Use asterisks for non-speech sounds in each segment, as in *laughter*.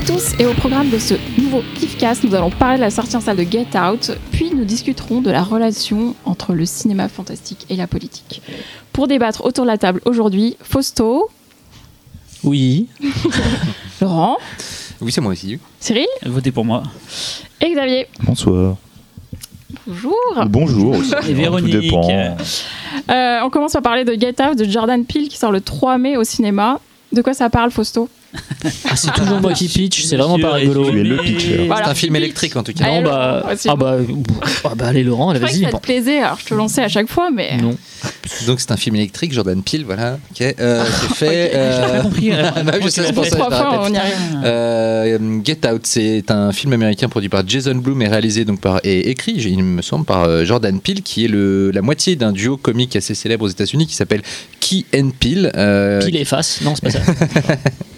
à tous et au programme de ce nouveau Kiffcast, nous allons parler de la sortie en salle de Get Out, puis nous discuterons de la relation entre le cinéma fantastique et la politique. Pour débattre autour de la table aujourd'hui, Fausto, Oui, *laughs* Laurent, Oui, c'est moi aussi. Cyril votez pour moi. et Xavier. Bonsoir. Bonjour. Bonjour aussi. *laughs* Et hein, Véronique. Tout dépend. Euh, on commence par parler de Get Out de Jordan Peele qui sort le 3 mai au cinéma. De quoi ça parle, Fausto? Ah, c'est toujours moi qui pitch, c'est vraiment pas rigolo. Tu es le pitcher. Voilà. C'est un film électrique en tout cas. Allez, Non, bah, Laurent, vas-y. ah bah, ah bah, allez Laurent, Je allez, vas-y. ça te plaisait, alors je te lançais à chaque fois, mais. Non, Donc c'est un film électrique, Jordan Peele, voilà. Ok. Euh, c'est fait. euh, pas compris. *laughs* bah oui, je sais, c'est pour ça que je Trois le fois, répète. on y arrive. Euh, Get Out, c'est un film américain produit par Jason Blum et réalisé donc par et écrit, il me semble, par euh, Jordan Peele, qui est le, la moitié d'un duo comique assez célèbre aux États-Unis qui s'appelle Key and Peele, euh, Pile et face, non, c'est pas ça. *laughs*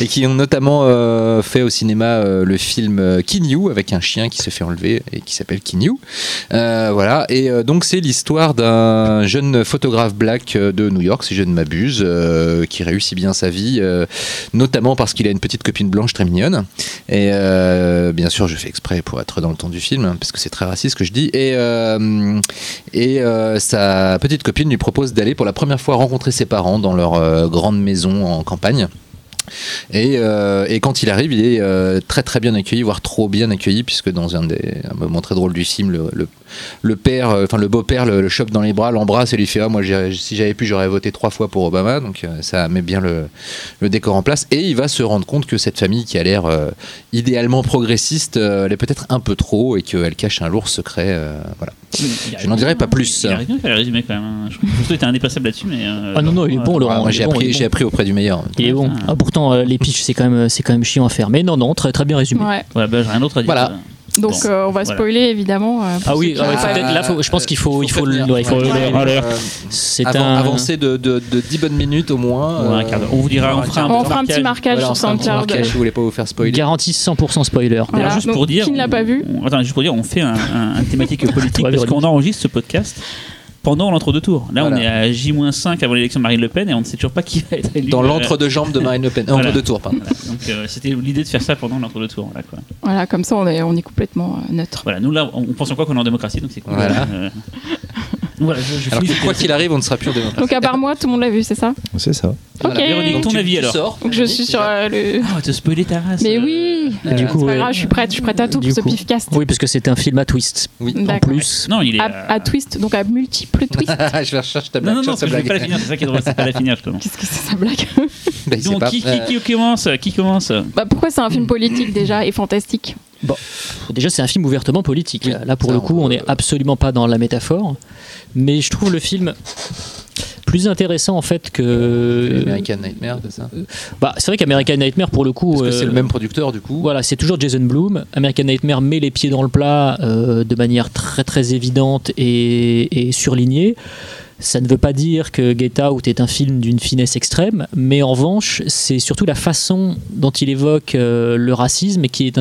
et qui ont notamment euh, fait au cinéma euh, le film euh, Kinyu avec un chien qui se fait enlever et qui s'appelle Kinyu. Voilà, et donc c'est l'histoire d'un jeune photographe black de New York, si je ne m'abuse, qui réussit bien sa vie, notamment parce qu'il a une petite copine blanche très mignonne. Et bien sûr, je fais exprès pour être dans le ton du film, hein, parce que c'est très raciste ce que je dis. Et, et sa petite copine lui propose d'aller pour la première fois rencontrer ses parents dans leur grande maison en campagne. Et, euh, et quand il arrive, il est euh, très très bien accueilli, voire trop bien accueilli, puisque dans un des un moment très drôle du film, le, le père, euh, enfin le beau-père le, le chope dans les bras, l'embrasse et lui fait ah, moi si j'avais pu j'aurais voté trois fois pour Obama, donc euh, ça met bien le, le décor en place. Et il va se rendre compte que cette famille qui a l'air euh, idéalement progressiste, euh, elle est peut-être un peu trop et qu'elle cache un lourd secret. euh, voilà. Je n'en dirai pas plus. Il arrive bien à faire le résumé quand même. hein. Je crois que était indépassable là-dessus, mais. euh, Ah non, non, il est bon, Laurent. Ah, j'ai bon, appris, bon. auprès du meilleur. Il est bon. Ah, pourtant, euh, les pitchs, c'est quand, même- c'est quand même chiant à faire. Mais non, non, très, très bien résumé. Ouais. Voilà, bah, j'ai rien d'autre à dire. Voilà. Donc Bon. euh, on va Voilà. spoiler évidemment. euh, Ah oui, ah peut-être- là, faut- je pense qu'il faut, il faut, il faut. Euh, C'est avant- un. Avancé de, de, de 10 bonnes minutes au moins. Ouais, d'heure. On vous dira, on fera un On petit fera un petit marquage Voilà, sur petit SoundCloud. marquage vous voulez pas vous faire spoiler. Garantie 100% spoiler. Voilà. Juste donc, pour dire. qui ne l'a pas vu on- Attends, juste pour dire, on fait un, un- un thématique *laughs* politique parce qu'on enregistre ce podcast pendant l'entre-deux tours. Là, on est à J-5 avant l'élection de Marine Le Pen et on ne sait toujours pas qui va être élu. Dans Euh, l'entre-deux-jambes de Marine Le Pen. *laughs* Voilà. Entre-deux tours, pardon. voilà. Donc, euh, c'était l'idée de faire ça pendant l'entre-deux tours. Là, quoi. Voilà, comme ça on est, on est complètement euh, neutre. Voilà, nous là, on pense en quoi qu'on est en démocratie, donc c'est cool. Voilà. Euh, voilà, je, je Alors que quoi qu'il arrive, on ne sera plus en démocratie. Donc à part moi, tout le monde l'a vu, c'est ça C'est ça. Voilà. Ok. Véronique, ton tu- avis tu alors sors, Donc je suis sur euh, le. Ah, te spoiler ta race. Mais euh, oui Et du coup, C'est pas ouais. grave, je suis prête, je suis prête à tout Du pour ce pifcast. Oui, parce que c'était un film à twist. Oui. En plus. Non, il est. À, euh, à twist, donc à multiples *laughs* twists. je vais rechercher ta Non, blague. non, non, que je vais pas la finir, c'est ça qui est drôle, c'est pas la finir justement. Qu'est-ce que c'est sa blague *laughs* sait Donc, Euh, qui commence Qui commence? Bah, Pourquoi c'est un film politique déjà et fantastique? Déjà, c'est un film ouvertement politique. Oui, là. Pour ça, le coup, on n'est absolument pas dans la métaphore. Mais je trouve le film plus intéressant en fait que. American Nightmare, c'est ça? Bah, c'est vrai qu'American Nightmare, pour le coup. Parce que euh, c'est le même producteur, du coup. Voilà, c'est toujours Jason Blum. American Nightmare met les pieds dans le plat euh, de manière très très évidente et, et surlignée. Ça ne veut pas dire que Get Out est un film d'une finesse extrême, mais en revanche, c'est surtout la façon dont il évoque euh, le racisme qui est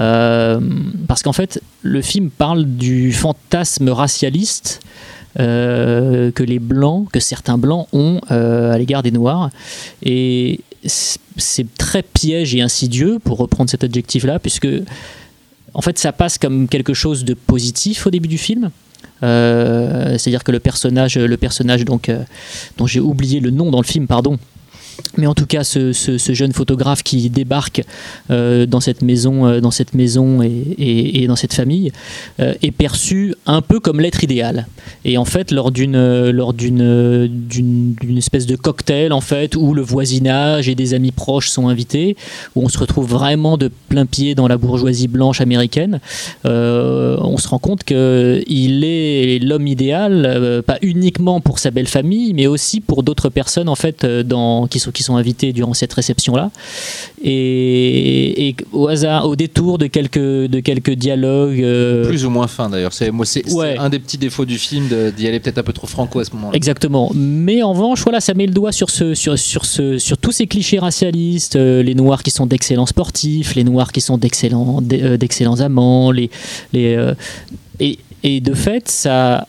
Euh, parce qu'en fait, le film parle du fantasme racialiste euh, que les blancs, que certains blancs ont euh, à l'égard des noirs. Et c'est très piège et insidieux, pour reprendre cet adjectif-là, puisque en fait ça passe comme quelque chose de positif au début du film. C'est-à-dire que le personnage, le personnage dont j'ai oublié le nom dans le film, pardon, mais en tout cas, ce, ce- jeune photographe qui débarque euh, dans cette maison, euh, dans cette maison et, et- dans cette famille euh, est perçu un peu comme l'être idéal. Et en fait, lors d'une lors d'une d'une espèce de cocktail en fait où le voisinage et des amis proches sont invités, où on se retrouve vraiment de plein pied dans la bourgeoisie blanche américaine, on se rend compte que il est l'homme idéal, pas uniquement pour sa belle famille, mais aussi pour d'autres personnes en fait dans, qui sont qui sont invitées durant cette réception là. Et, et au hasard, au détour de quelques de quelques dialogues. euh, Plus ou moins fin, d'ailleurs. C'est Ouais. un des petits défauts du film d'y aller peut-être un peu trop franco à ce moment-là. Exactement. Mais en revanche, voilà, ça met le doigt sur, ce, sur, sur, ce, sur tous ces clichés racialistes, euh, les noirs qui sont d'excellents sportifs, les noirs qui sont d'excellents d'e- euh, d'excellents amants, les, les, et, et de fait, ça,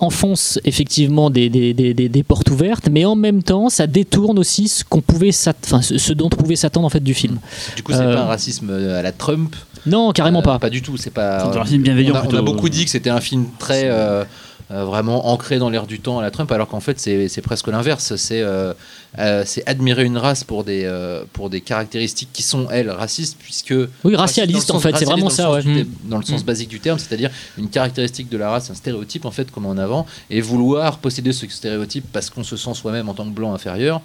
enfonce effectivement des, des, des, des- des portes ouvertes, mais en même temps, ça détourne aussi ce qu'on pouvait, enfin, ce, dont on pouvait s'attendre en fait du film. Du coup, c'est Euh, pas un racisme à la Trump? Non, carrément Euh, pas. Pas du tout. C'est pas. C'est un racisme bienveillant On a, on a plutôt. beaucoup dit que c'était un film très euh, vraiment ancré dans l'air du temps à la Trump, alors qu'en fait c'est presque l'inverse. C'est euh, euh, c'est admirer une race pour des euh, pour des caractéristiques qui sont elles racistes, puisque Oui, racialiste en fait, c'est vraiment ça. Ouais. Dans le sens Mm. basique du terme, c'est-à-dire une caractéristique de la race, un stéréotype en fait, comme en avant, et vouloir posséder ce stéréotype parce qu'on se sent soi-même en tant que blanc inférieur.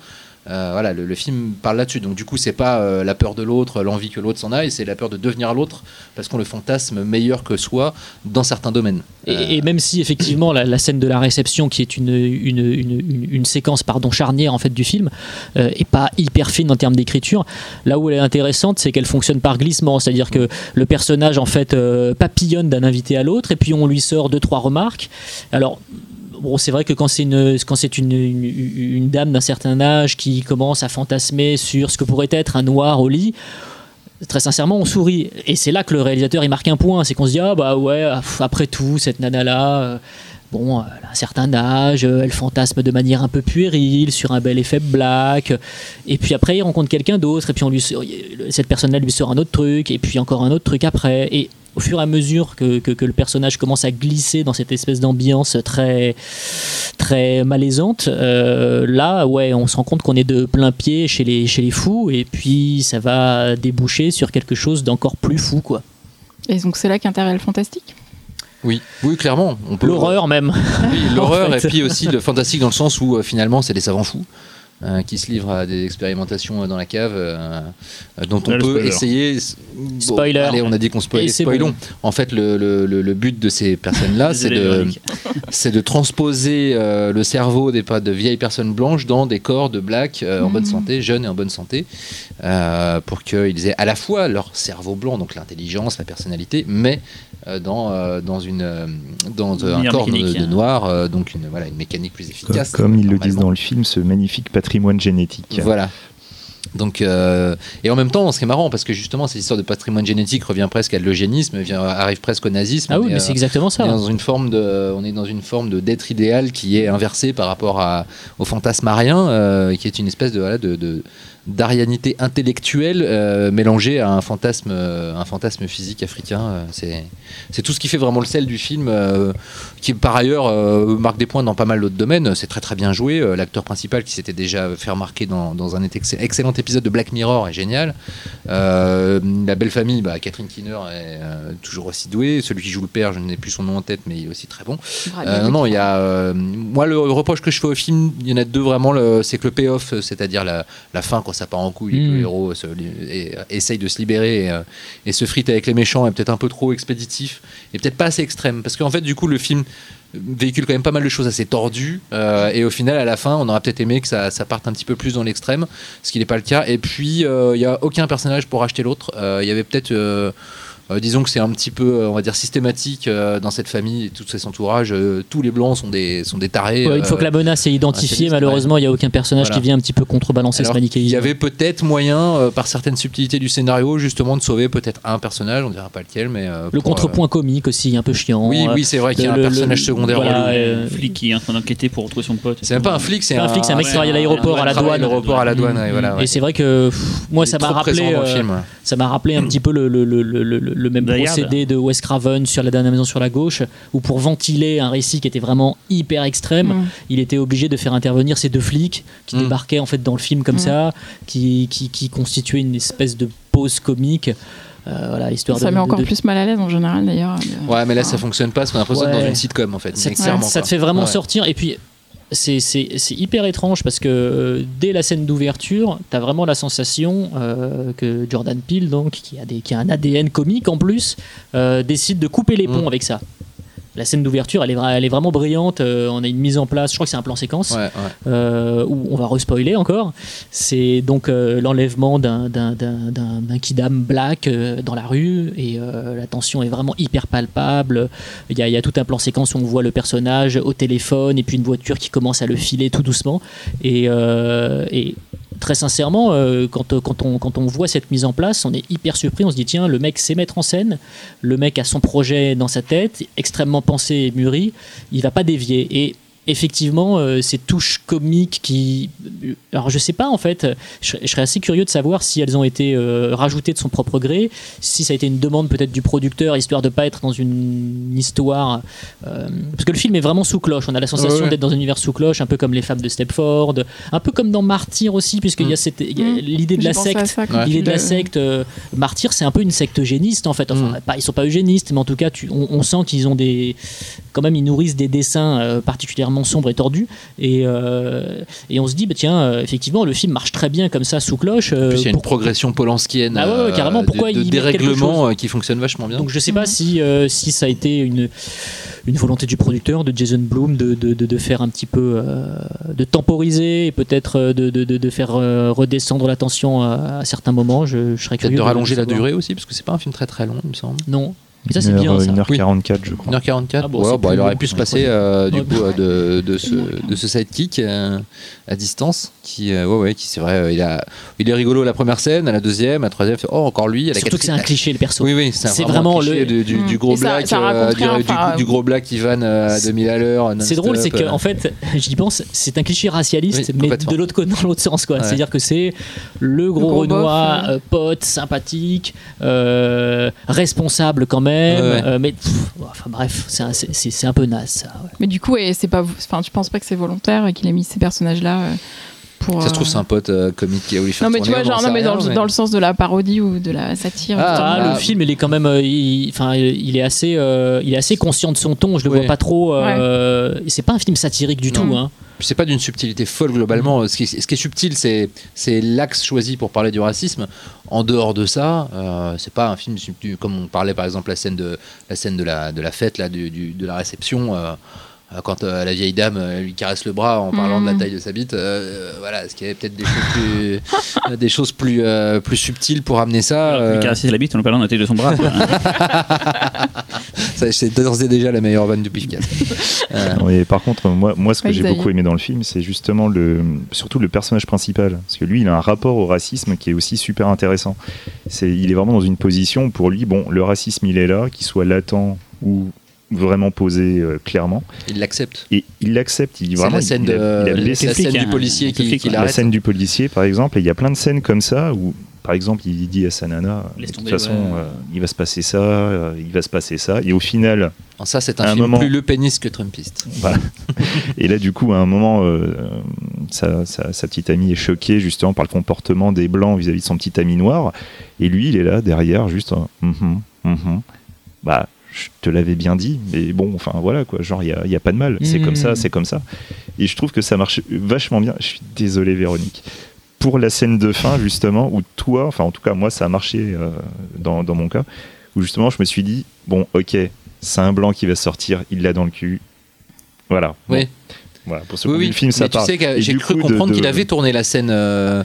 Euh, voilà, le, le film parle là-dessus. Donc du coup, c'est pas euh, la peur de l'autre, l'envie que l'autre s'en aille, c'est la peur de devenir l'autre parce qu'on le fantasme meilleur que soi dans certains domaines. Euh, Et, et même si effectivement la, la scène de la réception, qui est une, une, une, séquence pardon, charnière en fait du film, euh, est pas hyper fine en termes d'écriture, là où elle est intéressante, c'est qu'elle fonctionne par glissement, c'est-à-dire que le personnage en fait euh, papillonne d'un invité à l'autre, et puis on lui sort deux trois remarques. Alors Bon, c'est vrai que quand c'est une, quand c'est une, une, dame d'un certain âge qui commence à fantasmer sur ce que pourrait être un noir au lit, très sincèrement, on sourit. Et c'est là que le réalisateur il marque un point. C'est qu'on se dit, ah bah ouais, après tout, cette nana-là, euh, bon, elle a un certain âge, euh, elle fantasme de manière un peu puérile sur un bel effet black. Et puis après, il rencontre quelqu'un d'autre, et puis on lui cette personne-là lui sort un autre truc, et puis encore un autre truc après. Et au fur et à mesure que, que- que le personnage commence à glisser dans cette espèce d'ambiance très, très malaisante, euh, là, ouais, on se rend compte qu'on est de plein pied chez les, chez les fous, et puis ça va déboucher sur quelque chose d'encore plus fou, quoi. Et donc c'est là qu'intervient le fantastique? Oui, oui, clairement. L'horreur même. Oui, *laughs* l'horreur En fait. et puis aussi le fantastique dans le sens où euh, finalement c'est des savants fous. Euh, qui se livrent à des expérimentations euh, dans la cave euh, euh, dont on Là, le peut spoiler. essayer bon, Spoiler. allez on a dit qu'on spoilait spoilons bon. en fait le, le- le- le but de ces personnes là *laughs* c'est de, transposer euh, le cerveau des pas de vieilles personnes blanches dans des corps de blacks euh, en bonne santé jeunes et en bonne santé euh, pour qu'ils aient à la fois leur cerveau blanc donc l'intelligence la personnalité mais dans, euh, dans, une, euh, dans euh, un corps de, noir, euh, donc une, voilà, une mécanique plus efficace. comme ils le disent dans le film, ce magnifique patrimoine génétique. Voilà. Donc, euh, et en même temps, ce qui est marrant, parce que justement, cette histoire de patrimoine génétique revient presque à l'eugénisme, vient, arrive presque au nazisme. Ah oui, mais, euh, c'est exactement on ça. est dans une forme de, on est dans une forme de d'être idéal qui est inversée par rapport à, au fantasme arien, euh, qui est une espèce de, voilà, de, de- d'arianité intellectuelle euh, mélangée à un fantasme, euh, un fantasme physique africain. euh, c'est, c'est tout ce qui fait vraiment le sel du film, qui par ailleurs marque des points dans pas mal d'autres domaines. C'est très très bien joué. L'acteur principal qui s'était déjà fait remarquer dans, dans un ex- excellent épisode de Black Mirror est génial. La belle famille, bah, Catherine Keener est toujours aussi douée. Celui qui joue le père, je n'ai plus son nom en tête, mais il est aussi très bon. Non, non, il y a. moi, le reproche que je fais au film, il y en a deux vraiment. le- C'est que le payoff, c'est-à-dire la, la fin, quand ça part en couille, le héros se et- essaye de se libérer et, euh, et se frite avec les méchants, est peut-être un peu trop expéditif et peut-être pas assez extrême. Parce qu'en fait, du coup, le film véhicule quand même pas mal de choses assez tordues euh, et au final à la fin on aurait peut-être aimé que ça, ça parte un petit peu plus dans l'extrême ce qui n'est pas le cas. Et puis euh, il y a aucun personnage pour acheter l'autre. Euh, il y avait peut-être euh, disons que c'est un petit peu, euh, on va dire, systématique euh, dans cette famille et tout cet entourage. Euh, tous les blancs sont des, sont des tarés. Ouais, une fois euh, que la menace est identifiée, malheureusement, il n'y a aucun personnage Voilà. qui vient un petit peu contrebalancer alors, ce manichéisme. Il y avait peut-être moyen, euh, par certaines subtilités du scénario, justement de sauver peut-être un personnage, on dira pas lequel, mais. euh, Le pour, contrepoint comique aussi, un peu chiant. Oui, Euh, oui, c'est vrai qu'il y a un personnage le- secondaire voilà, euh, flic qui est en train d'enquêter pour retrouver son pote. C'est même pas un flic, c'est un flic, c'est un mec qui travaille à l'aéroport, à la douane. l'aéroport, à la douane, voilà. Et ouais. c'est vrai que moi, ça m'a rappelé, ça m'a rappelé un petit peu le, le, même procédé de Wes Craven sur la dernière maison sur la gauche, où pour ventiler un récit qui était vraiment hyper extrême, Mm. il était obligé de faire intervenir ces deux flics qui Mm. débarquaient en fait dans le film comme Mm. ça, qui, qui, qui constituaient une espèce de pause comique. Euh, voilà, histoire Ça de, met encore de- de- plus mal à l'aise en général d'ailleurs. de- Ouais, mais là, ça fonctionne pas parce qu'on a l'impression d'être dans Ouais. une sitcom en fait. ça, ça te fait vraiment Ouais. sortir. Et puis, c'est- hyper étrange parce que euh, dès la scène d'ouverture, tu as vraiment la sensation euh, que Jordan Peele, donc, qui, a des, qui a un ADN comique en plus, euh, décide de couper les ponts Mm. avec ça. La scène d'ouverture, elle, est elle est vraiment brillante. euh, on a une mise en place, je crois que c'est un plan séquence, Ouais, ouais. euh, où on va respoiler encore. C'est donc euh, l'enlèvement d'un- kidam black dans la rue et la tension est vraiment hyper palpable. Il y, a, il y a tout un plan séquence où on voit le personnage au téléphone et puis une voiture qui commence à le filer tout doucement. Et, et très sincèrement, euh, quand, euh, quand on voit cette mise en place, on est hyper surpris. On se dit, tiens, le mec sait mettre en scène, le mec a son projet dans sa tête, extrêmement pensé et mûri, il va pas dévier. Et effectivement, euh, ces touches comiques qui. Alors, je sais pas, en fait, je, serais- je serais assez curieux de savoir si elles ont été euh, rajoutées de son propre gré, si ça a été une demande peut-être du producteur, histoire de pas être dans une histoire. euh, parce que le film est vraiment sous cloche. On a la sensation Ouais, ouais. d'être dans un univers sous cloche, un peu comme Les Femmes de Stepford, un peu comme dans Martyr aussi, puisqu'il y a, cette- il y a Mm. l'idée de la secte. Ouais. L'idée de la secte, euh, Martyr, c'est un peu une secte eugéniste en fait. Enfin, Mm. pas, ils sont pas eugénistes, mais en tout cas, tu- on, on sent qu'ils ont des, quand même, ils nourrissent des dessins euh, particulièrement sombres et tordus. Et, euh, et on se dit, bah, tiens, euh, effectivement, le film marche très bien comme ça sous cloche. En euh, plus, il y a une pour- progression polanskienne Ah ouais, ouais, carrément. Pourquoi de, dérèglement euh, qui fonctionne vachement bien. Donc je sais pas si, euh, si ça a été une, une volonté du producteur, de Jason Blum, de, de, de- faire un petit peu, euh, de temporiser et peut-être euh, de, de, de- de faire euh, redescendre la tension à, à certains moments. Je, je serais curieux de rallonger la durée aussi, parce que c'est pas un film très très long, il me semble. Non. Ça c'est bien ça. 1h44, je crois. 1h44 Ah bon, Ouais, bah, il aurait pu se passer euh, du coup euh, de, de ce, de ce sidekick euh, à distance qui euh, ouais ouais qui c'est vrai euh, il a il est rigolo à la première scène à la deuxième à la troisième oh encore lui à la Surtout que c'est un cliché le perso. oui oui c'est vraiment, vraiment un cliché le- du, du, du Mm. gros ça- black ça euh, du, gros black qui vanne à 2000 à l'heure C'est drôle, c'est non-stop, que euh. en fait, *laughs* j'y pense, c'est un cliché racialiste, Oui, mais de l'autre côté, *laughs* dans l'autre sens, quoi. Ouais. C'est-à-dire que c'est le gros, Renoir, pote, sympathique, responsable quand même, Ouais, ouais. euh, mais pff, enfin bref, c'est un, c'est- c'est- c'est un peu naze, ça. ouais. Mais du coup, et c'est pas, enfin, tu penses pas que c'est volontaire et qu'il a mis ces personnages-là euh, pour. ça se trouve euh, c'est un pote euh, comique qui a voulu faire Non mais tu vois, genre non mais dans, rien, le, dans le sens de la parodie ou de la satire. Ah. Ah, bah, le film, il est quand même, euh, il, enfin, il est assez, euh, il est assez conscient de son ton. Je le Ouais. vois pas trop. euh, C'est pas un film satirique du Non. tout. Hein. C'est pas d'une subtilité folle globalement. Ce qui, est- ce qui est subtil, c'est l'axe choisi pour parler du racisme. En dehors de ça, euh, c'est pas un film subtil. Comme on parlait par exemple la scène de la scène de la de la fête là, du, du- de la réception. Euh, quand euh, la vieille dame euh, lui caresse le bras en parlant de la Mhm. taille de sa bite, euh, euh, voilà, est-ce qu'il y avait peut-être des choses plus, *laughs* des choses plus, plus subtiles pour amener ça Alors, euh, lui caresser la bite en lui parlant de la taille de son bras. *laughs* C'est d'ores et déjà la meilleure vanne du. *laughs* Euh, Non, et par contre, moi, moi ce que Ouais, j'ai beaucoup aimé dans le film, c'est justement le, surtout le personnage principal. Parce que lui, il a un rapport au racisme qui est aussi super intéressant. C'est, il est vraiment dans une position, pour lui, bon, le racisme, il est là, qu'il soit latent ou vraiment posé euh, clairement. il l'accepte. Et il l'accepte. Il, C'est vraiment, la scène, il, a- de, il a la blessé flic, scène hein, du policier le qui, qui la scène du policier, par exemple, et il y a plein de scènes comme ça où, par exemple, il dit à sa nana, de toute façon, ouais. euh, il va se passer ça, euh, il va se passer ça, et au final, En ça, c'est un un film moment- plus le pénis que Trumpiste. Voilà. *laughs* Et là, du coup, à un moment, euh, sa, sa- sa petite amie est choquée justement par le comportement des blancs vis-à-vis de son petit ami noir. Et lui, il est là derrière, juste, un Mhm, mhm. bah, je te l'avais bien dit, mais bon, enfin voilà quoi, genre, il n'y a, il y a pas de mal, c'est comme ça, c'est comme ça. Et je trouve que ça marche vachement bien. Je suis désolé, Véronique. Pour la scène de fin, justement, où toi, enfin en tout cas, moi, ça a marché euh, dans, dans mon cas, où justement, je me suis dit, bon, ok, c'est un blanc qui va sortir, il l'a dans le cul. Voilà. Bon. Oui. Voilà, pour ce Oui, qui oui. le film, ça mais tu sais que j'ai cru coup, comprendre de- qu'il avait tourné la scène euh,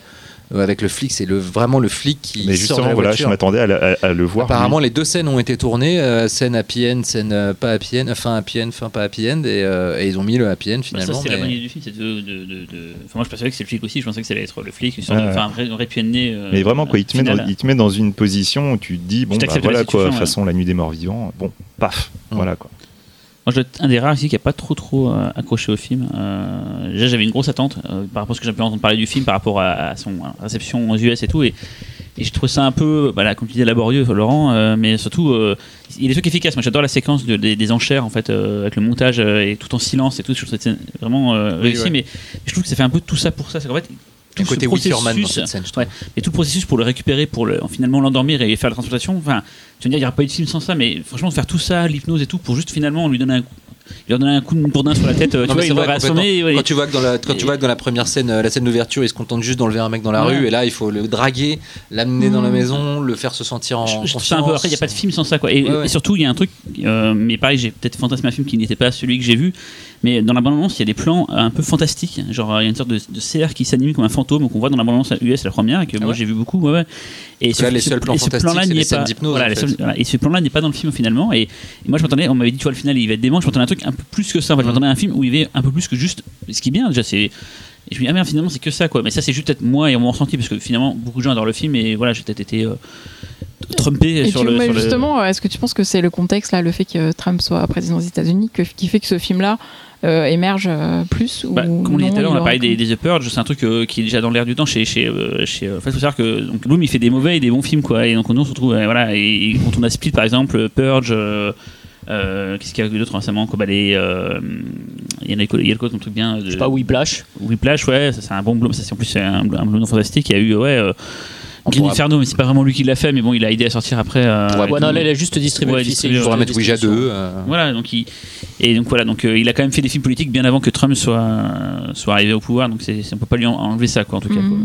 avec le flic. C'est le, vraiment le flic qui Mais sort de justement, la voilà, je m'attendais à, la- à- à le voir. Apparemment, lui. les deux scènes ont été tournées, euh, scène happy end, scène euh, pas happy end, fin happy end, fin pas happy end, et, euh, et ils ont mis le happy end Bah, finalement. ça, c'est la mais- idée du film. c'est de, de, de- de- Enfin, moi, je pensais que c'est le flic aussi. Je pensais que ça allait être le flic. Une sorte ouais. enfin, un vrai, un vrai pied de nez. euh, Mais vraiment, quoi, il te, met dans, il te met dans une position où tu te dis, bon, bah, voilà, quoi, de ouais. façon, la nuit des morts vivants, bon, paf, voilà, quoi. Moi, je un des rares ici qui n'a pas trop trop euh, accroché au film. Euh, déjà, j'avais une grosse attente euh, par rapport à ce que j'ai pu entendre parler du film, par rapport à, à son à réception aux US et tout. Et, et je trouve ça un peu, voilà, comme tu disais, laborieux, Laurent, euh, mais surtout, il y a des trucs efficaces. Moi, j'adore la séquence de- des, des enchères, en fait, avec le montage et tout en silence et tout. Je trouve que vraiment Oui, réussi, ouais. mais je trouve que ça fait un peu tout ça pour ça. C'est qu'en fait, Un tout ce côté dans processus- cette scène, je trouve. Ouais. Et tout le processus pour le récupérer, pour le, finalement l'endormir et faire la transplantation, enfin, tu vas dire, il n'y aurait pas eu de film sans ça, mais franchement, faire tout ça, l'hypnose et tout, pour juste finalement lui donner un coup, lui donner un coup de bourdin sur la tête, euh, tu Non, vois, il vrai, assommer. ouais. Quand tu vois que dans la, quand tu vois que dans la première scène, euh, la scène d'ouverture, il se contente juste d'enlever un mec dans la Ouais. rue, et là, il faut le draguer, l'amener dans la Mm. maison, le faire se sentir en je, je trouve confiance. ça un peu. Après, il n'y a pas de film sans ça, quoi. Et, Ouais, ouais. et surtout, il y a un truc, euh, mais pareil, j'ai peut-être fantasmé un film qui n'était pas celui que j'ai vu, mais dans la bande-annonce, il y a des plans un peu fantastiques. Genre, il y a une sorte de, de CR qui s'anime comme un fantôme qu'on voit dans la bande-annonce US, la première, et que Ah moi j'ai vu beaucoup. Ouais, ouais. Et que là, les seuls plans ce fantastiques, plan-là c'est les scènes d'hypnose, Voilà, en les fait. seuls- voilà. Et ce plan-là n'est pas dans le film finalement. Et, et moi, je m'attendais, on m'avait dit, tu vois, le final, il va être dément. Je m'attendais à un truc un peu plus que ça. En fait, Je Mhm. m'attendais à un film où il y avait un peu plus que juste. Ce qui est bien, déjà, c'est. Et je me dis, ah merde, finalement, c'est que ça, quoi. Mais ça, c'est juste peut-être moi et mon ressenti, parce que finalement, beaucoup de gens adorent le film, et voilà, j'ai peut-être été euh, trumpé Et sur le. mais sur le- justement, euh, est-ce que tu penses que c'est le contexte, là, le fait que Trump soit président des États-Unis, qui fait que ce film-là euh, émerge euh, plus ou Bah, comme on disait tout à l'heure, on a parlé des, des The Purge, c'est un truc euh, qui est déjà dans l'air du temps chez. chez, euh, chez euh, en fait, faut savoir que donc, Bloom il fait des mauvais et des bons films, quoi. Et donc nous on se retrouve, euh, voilà, et, et quand on a Split par exemple, Purge. euh, euh, Qu'est-ce qu'il y a eu d'autre récemment quoi, bah, les, euh, Il y en a, il y a truc bien de, Je sais pas, Whiplash. Whiplash, ouais, ça c'est un bon Bloom, ça c'est en plus c'est un, un Bloom fantastique. Il y a eu, ouais, euh, Green pourra- Inferno, mais c'est pas vraiment lui qui l'a fait, mais bon, il a aidé à sortir après. euh, Ouais, non, là, il a juste distribué Ouais, le distribué. On pourra mettre Ouija distribution. 2. euh, Voilà, donc il et donc voilà, donc euh, il a quand même fait des films politiques bien avant que Trump soit soit arrivé au pouvoir, donc on peut pas lui en- enlever ça quoi en tout cas. Mhm. quoi.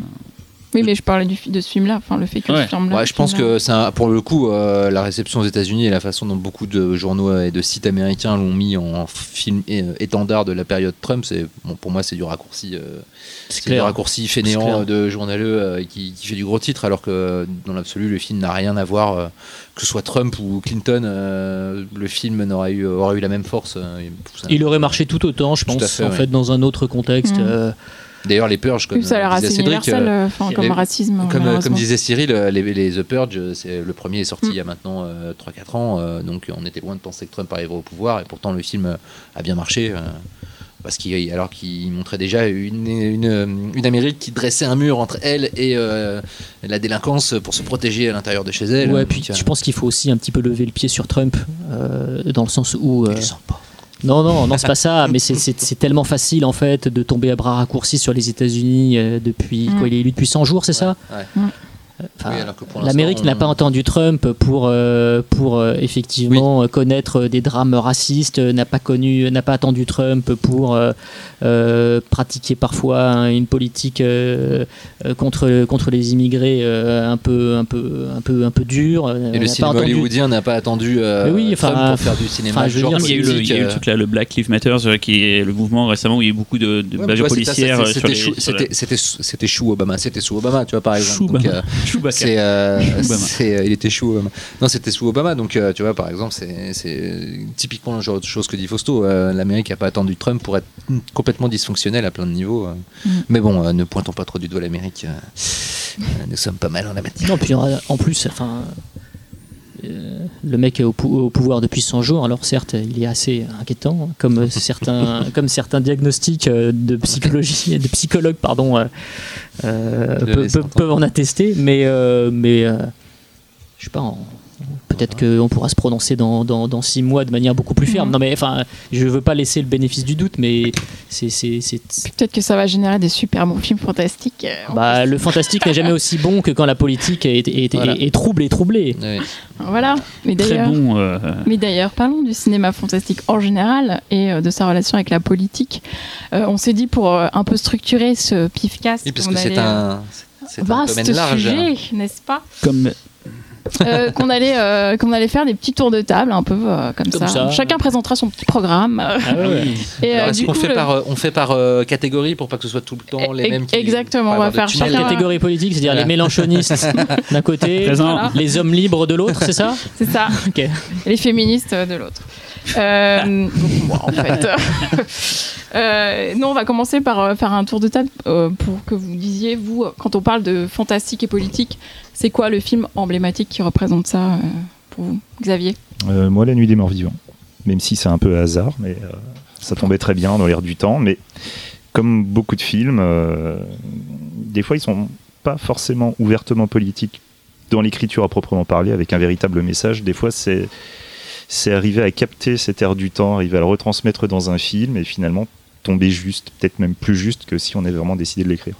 Oui, mais je parlais du, de ce film-là, enfin le fait que Ouais. ce film-là. Ouais, je pense que c'est un- pour le coup, euh, la réception aux États-Unis et la façon dont beaucoup de journaux et de sites américains l'ont mis en film é- étendard de la période Trump, c'est bon, pour moi c'est du raccourci, euh, C'est c'est du raccourci C'est fainéant clair. euh, de journaleux euh, qui, qui fait du gros titre, alors que dans l'absolu le film n'a rien à voir, euh, que ce soit Trump ou Clinton, euh, le film n'aurait eu aurait eu la même force. euh, ça- Il aurait marché tout autant, je pense, fait, en ouais. fait, dans un autre contexte. Mhm. D'ailleurs les purges comme ça a l'air disait assez Cédric, euh, comme racisme. Comme, disait Cyril, euh, les, les The Purge, c'est, le premier est sorti Mm. il y a maintenant euh, 3-4 ans, euh, donc on était loin de penser que Trump arriverait au pouvoir, et pourtant le film a bien marché, euh, parce qu'il, alors qu'il montrait déjà une, une, une Amérique qui dressait un mur entre elle et euh, la délinquance pour se protéger à l'intérieur de chez elle. Ouais, Donc, puis euh, je pense qu'il faut aussi un petit peu lever le pied sur Trump, euh, dans le sens où. il euh, le sent pas. Non, non, non, c'est pas ça, mais c'est- c'est c'est tellement facile en fait de tomber à bras raccourcis sur les États-Unis euh, depuis. Mm. Quoi, il est élu depuis 100 jours, c'est ça? Ouais. Mm. Enfin, Oui, L'Amérique n'a pas entendu Trump pour, euh, pour euh, effectivement euh, connaître des drames racistes, n'a pas connu, n'a pas attendu Trump pour euh, pratiquer parfois hein, une politique contre, contre les immigrés un peu un peu un peu un peu dure. Et le cinéma hollywoodien n'a pas attendu oui, enfin, Trump pour faire du cinéma. genre dire, il y a eu le, il y a eu le politique, truc là, le Black Lives Matter, qui est le mouvement récemment où il y a eu beaucoup de, de Ouais, policières c'était- sous- Obama, c'était sous Obama, tu vois par exemple. Euh, Chewbacca. c'est, euh, euh, il était chou Obama. Non, c'était sous Obama, donc euh, tu vois par exemple, c'est, c'est typiquement le genre de chose que dit Fausto. euh, L'Amérique n'a pas attendu Trump pour être complètement dysfonctionnelle à plein de niveaux. euh. Mm. Mais bon, euh, ne pointons pas trop du doigt l'Amérique. euh, euh, nous sommes pas mal en la matière. Non, puis en en plus, enfin, euh, le mec est au, pou- au pouvoir depuis 100 jours. Alors certes, il est assez inquiétant, comme euh, certains, *laughs* comme certains diagnostics euh, de psychologie, *laughs* de psychologues, pardon, euh, euh, De peuvent en attester. Mais, euh, mais, euh, je sais pas. en- Peut-être qu'on pourra se prononcer dans, dans, dans six mois de manière beaucoup plus ferme. Mhm. Non mais enfin, je veux pas laisser le bénéfice du doute, mais c'est Peut-être que ça va générer des super bons films fantastiques. euh, bah, le fantastique n'est jamais aussi bon que quand la politique est, est, Voilà. est- est troublée, troublée. Oui. Voilà. Mais Très d'ailleurs, bon. euh, mais d'ailleurs, parlons du cinéma fantastique en général et euh, de sa relation avec la politique. Euh, on s'est dit pour un peu structurer ce pifcast. Oui, parce que c'est un, vaste domaine large. sujet, n'est-ce pas? Comme Euh, qu'on allait euh, qu'on allait faire des petits tours de table un peu euh, comme, Comme ça. ça. Chacun présentera son petit programme. euh, Ah *laughs* et euh, Alors, du coup, fait le- par, on fait par euh, catégorie pour pas que ce soit tout le temps les E- mêmes qui exactement, on va faire chacun- catégorie politique, c'est-à-dire Voilà. les mélanchonistes *laughs* d'un côté. Voilà. les hommes libres de l'autre, c'est ça c'est ça. Les féministes de l'autre. Euh, donc moi, en fait. *laughs* Euh, non, on va commencer par euh, faire un tour de table euh, pour que vous disiez, vous, quand on parle de fantastique et politique, c'est quoi le film emblématique qui représente ça pour vous Xavier? Euh, moi, La Nuit des Morts Vivants. Même si c'est un peu hasard, mais euh, ça tombait très bien dans l'air du temps. Mais comme beaucoup de films, euh, des fois, ils sont pas forcément ouvertement politiques dans l'écriture à proprement parler, avec un véritable message. Des fois, c'est c'est arriver à capter cet air du temps, arriver à le retransmettre dans un film et finalement tomber juste, peut-être même plus juste que si on avait vraiment décidé de l'écrire.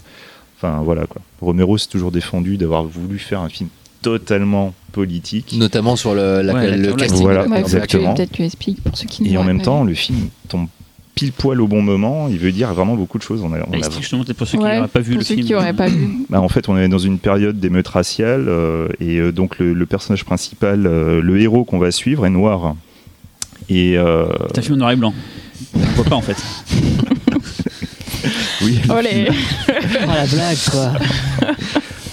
Enfin voilà quoi. Romero s'est toujours défendu d'avoir voulu faire un film totalement politique. Notamment sur le, la- Ouais, le la- casting. Voilà, Ouais, exactement. Peut-être que tu expliques pour ceux qui Et en même temps, vu. le film tombe pile poil au bon moment. Il veut dire vraiment beaucoup de choses. On a, on il a- explique justement peut-être pour ceux qui Ouais, n'auraient pas vu pour le ceux film. qui n'auraient pas vu. bah, en fait, on est dans une période d'émeute raciale euh, et euh, donc le, le personnage principal, euh, le héros qu'on va suivre, est noir. Et euh, un film en noir et blanc. On voit pas en fait. *laughs* oui, Oh les Oh la blague quoi *laughs*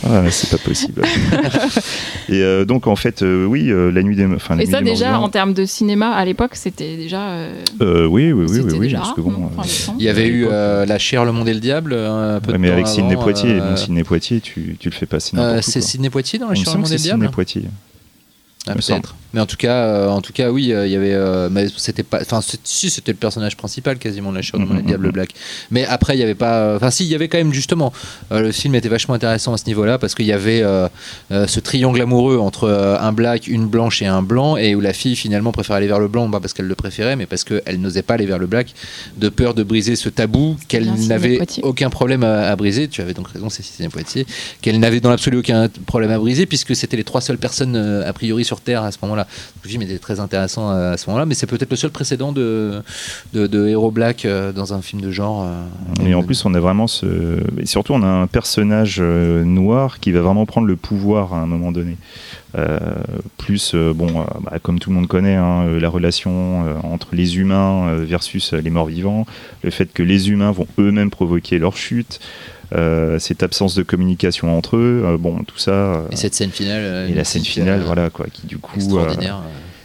Ah, c'est pas possible. *laughs* et euh, donc en fait, euh, oui, euh, la nuit des, enfin, la Et nuit ça, des déjà, en termes de cinéma, à l'époque, c'était déjà. euh, Euh, oui, oui, oui, oui, oui, déjà parce que bon. euh, Enfin, il y avait eu euh, La chair, le monde et le diable, un peu ouais, de mais temps avec Sidney Poitier, euh, bon, Sidney Poitier, tu, tu le fais euh, où. c'est. Sidney Poitier dans La chair, le monde et c'est le diable Sidney Poitier. Ah, peut-être. Mais en tout cas, euh, en tout cas, oui, euh, il y avait. euh, mais c'était pas. Enfin, si c'était le personnage principal quasiment de la monde et le diable, le Black. Mais après, il y avait pas. Enfin, si, il y avait quand même justement. euh, le film était vachement intéressant à ce niveau-là parce qu'il y avait euh, euh, ce triangle amoureux entre euh, un black, une blanche et un blanc, et où la fille finalement préfère aller vers le blanc, pas parce qu'elle le préférait, mais parce qu'elle n'osait pas aller vers le black, de peur de briser ce tabou qu'elle n'avait aucun problème à, à briser. Tu avais donc raison, c'est Sidney Poitier, qu'elle n'avait dans l'absolu aucun problème à briser puisque c'était les trois seules personnes euh, a priori sur Terre à ce moment-là. Le film était très intéressant à, à ce moment-là, mais c'est peut-être le seul précédent de, de, black euh, dans un film de genre. euh, Et en plus, on a vraiment ce. Et surtout, on a un personnage euh, noir qui va vraiment prendre le pouvoir à un moment donné. Euh, plus, euh, bon, euh, bah, comme tout le monde connaît, hein, euh, la relation euh, entre les humains euh, versus euh, les morts vivants, le fait que les humains vont eux-mêmes provoquer leur chute, euh, cette absence de communication entre eux, euh, bon, tout ça. euh, et cette scène finale. euh, et la scène finale, euh, voilà, quoi, qui du coup, euh,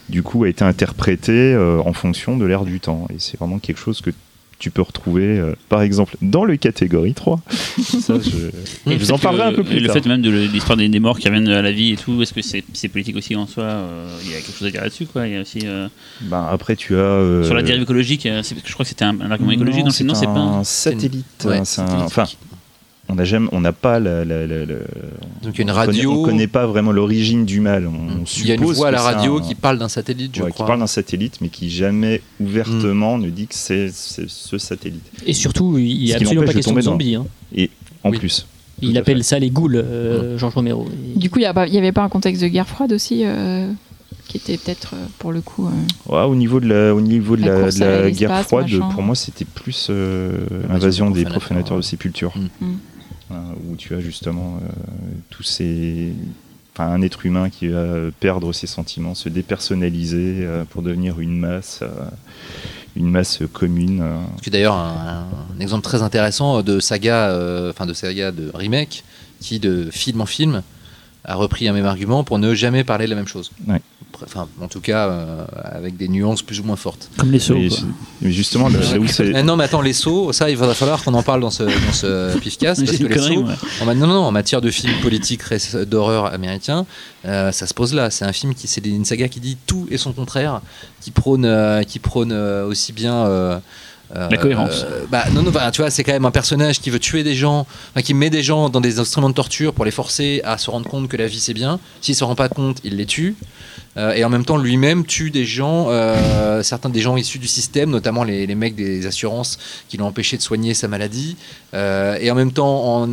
du coup a été interprétée euh, en fonction de l'ère du temps. Et c'est vraiment quelque chose que tu peux retrouver, euh, par exemple, dans le catégorie 3. *laughs* Ça, je, Et je le vous en parlerai que- un peu et plus le tard. fait même de l'histoire des, des morts qui reviennent à la vie et tout, est-ce que c'est politique aussi en soi euh, Il y a quelque chose à dire là-dessus, quoi. Il y a aussi euh, Ben, après, tu as. euh, sur la dérive écologique. euh, je crois que c'était un, un argument écologique. non, c'est pas. un- satellite. Ouais, hein, c'est un- satellite. enfin, on n'a jamais, on n'a pas la, la- la- la- Donc une on connaît- radio. on connaît pas vraiment l'origine du mal. On Il y a une voix à la radio un- qui parle d'un satellite, je ouais, qui crois. parle d'un satellite, mais qui jamais Mm. ouvertement ne dit que c'est ce satellite. Et surtout, il n'y a qui absolument pas de question de zombies. hein. Et en Oui. plus. Il appelle fait. ça les ghouls, euh, Georges Romero. Et- Du coup, il n'y avait pas un contexte de guerre froide aussi euh, qui était peut-être euh, pour le coup. euh, Ouais, au niveau de la, au niveau de La la, course de la à l'espace, guerre froide, machin. pour moi, c'était plus euh, Invasion l'invasion des profanateurs, de ouais. sépulture, Mm. Hein, où tu as justement euh, tous ces, enfin, un être humain qui va perdre ses sentiments, se dépersonnaliser euh, pour devenir une masse, euh, une masse commune. euh. Parce que d'ailleurs, un, un exemple très intéressant de saga, enfin de saga de remake, qui de film en film a repris un même argument pour ne jamais parler de la même chose. Ouais. Enfin, en tout cas, euh, avec des nuances plus ou moins fortes. Comme les sauts. Mais, justement, là, là où c'est, Ah non, mais attends, les sauts, ça, il va falloir qu'on en parle dans ce, dans ce *laughs* pifcast, parce c'est que une les sauts, en, ma- non, non, en matière de films politiques d'horreur américain, euh, ça se pose là. C'est un film qui, c'est une saga qui dit tout et son contraire, qui prône, euh, qui prône euh, aussi bien. euh, euh, La cohérence. euh, bah non, non, bah, tu vois, c'est quand même un personnage qui veut tuer des gens, enfin, qui met des gens dans des instruments de torture pour les forcer à se rendre compte que la vie c'est bien. S'il se rend pas compte, il les tue. Euh, et en même temps, lui-même tue des gens, euh, certains des gens issus du système, notamment les, les mecs des assurances qui l'ont empêché de soigner sa maladie. Euh, et en même temps,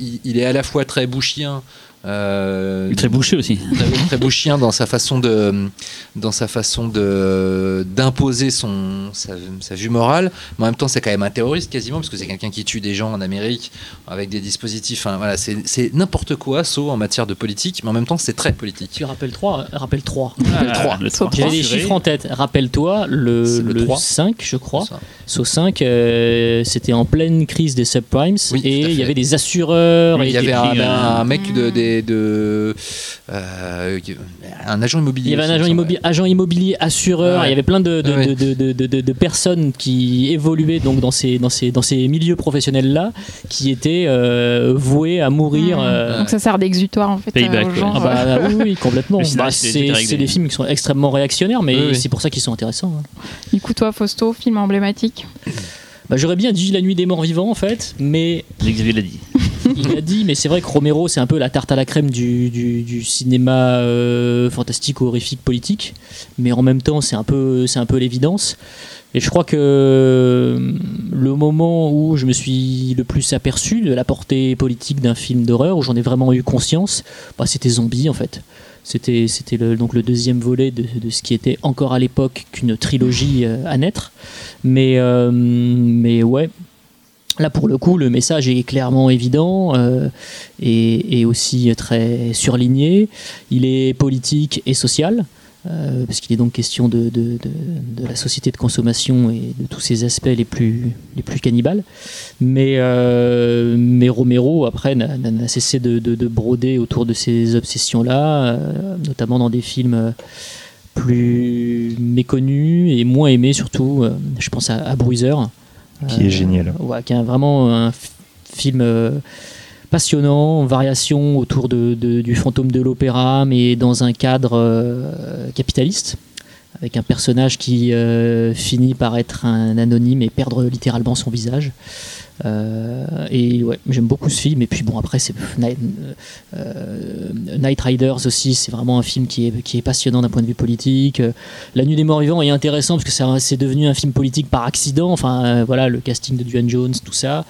il est à la fois très bouchien. Euh, Il très bouché aussi. très, très beau chien dans sa façon de dans sa façon de d'imposer son sa, sa vue morale mais en même temps c'est quand même un terroriste quasiment parce que c'est quelqu'un qui tue des gens en Amérique avec des dispositifs voilà c'est c'est n'importe quoi sauf en matière de politique mais en même temps c'est très politique Tu rappelles 3 Rappelle 3. Rappelle trois. Le Saut trois. J'avais des Assuré. chiffres en tête. Rappelle-toi, le, le le trois. 5, je crois. Ça. Saut 5, euh, c'était en pleine crise des subprimes Oui, et il y avait des assureurs. il et y avait des- un, mec de, des- de euh, un agent immobilier Il y avait un agent immobilier, agent immobilier, assureur. Ouais. Il y avait plein de, de, Ouais. de, de, de- de- de personnes qui évoluaient donc dans ces, dans ces, dans ces milieux professionnels là, qui étaient euh, vouées à mourir. Mmh. euh, Donc ça sert d'exutoire en fait Payback, euh, aux gens. Ah bah, oui, oui, complètement. *laughs* Bah, c'est des films qui sont extrêmement réactionnaires, mais Oui, oui. c'est pour ça qu'ils sont intéressants. hein. Du coup, toi, Fausto, film emblématique? Bah, J'aurais bien dit La Nuit des Morts Vivants en fait, mais Xavier l'a dit. Il l'a dit, mais c'est vrai que Romero, c'est un peu la tarte à la crème du, du- cinéma euh, fantastique, horrifique, politique. Mais en même temps, c'est un peu, c'est un peu l'évidence. Et je crois que euh, le moment où je me suis le plus aperçu de la portée politique d'un film d'horreur, où j'en ai vraiment eu conscience, bah, c'était Zombie en fait. C'était, c'était le, donc le deuxième volet de, de ce qui était encore à l'époque qu'une trilogie euh, à naître. Mais, euh, mais ouais, Là, pour le coup, le message est clairement évident euh, et, aussi très surligné. Il est politique et social. euh, parce qu'il est donc question de, la société de consommation et de tous ses aspects les plus, les plus cannibales. Mais, euh, mais Romero, après, n'a- cessé de, de- de broder autour de ces obsessions-là, notamment dans des films plus méconnus et moins aimés surtout. Je pense à, à Bruiser. Qui est génial. Ouais, qui est vraiment un film euh, passionnant, variation autour de, de- du fantôme de l'opéra, mais dans un cadre euh, capitaliste, avec un personnage qui euh, finit par être un anonyme et perdre littéralement son visage. Euh, et ouais, j'aime beaucoup ce film. Et puis bon, après, c'est Night, euh, Night Riders aussi, c'est vraiment un film qui est, qui est passionnant d'un point de vue politique. Euh, La Nuit des Morts Vivants est intéressant parce que c'est devenu un film politique par accident. Enfin, voilà, le casting de Duane Jones, tout ça.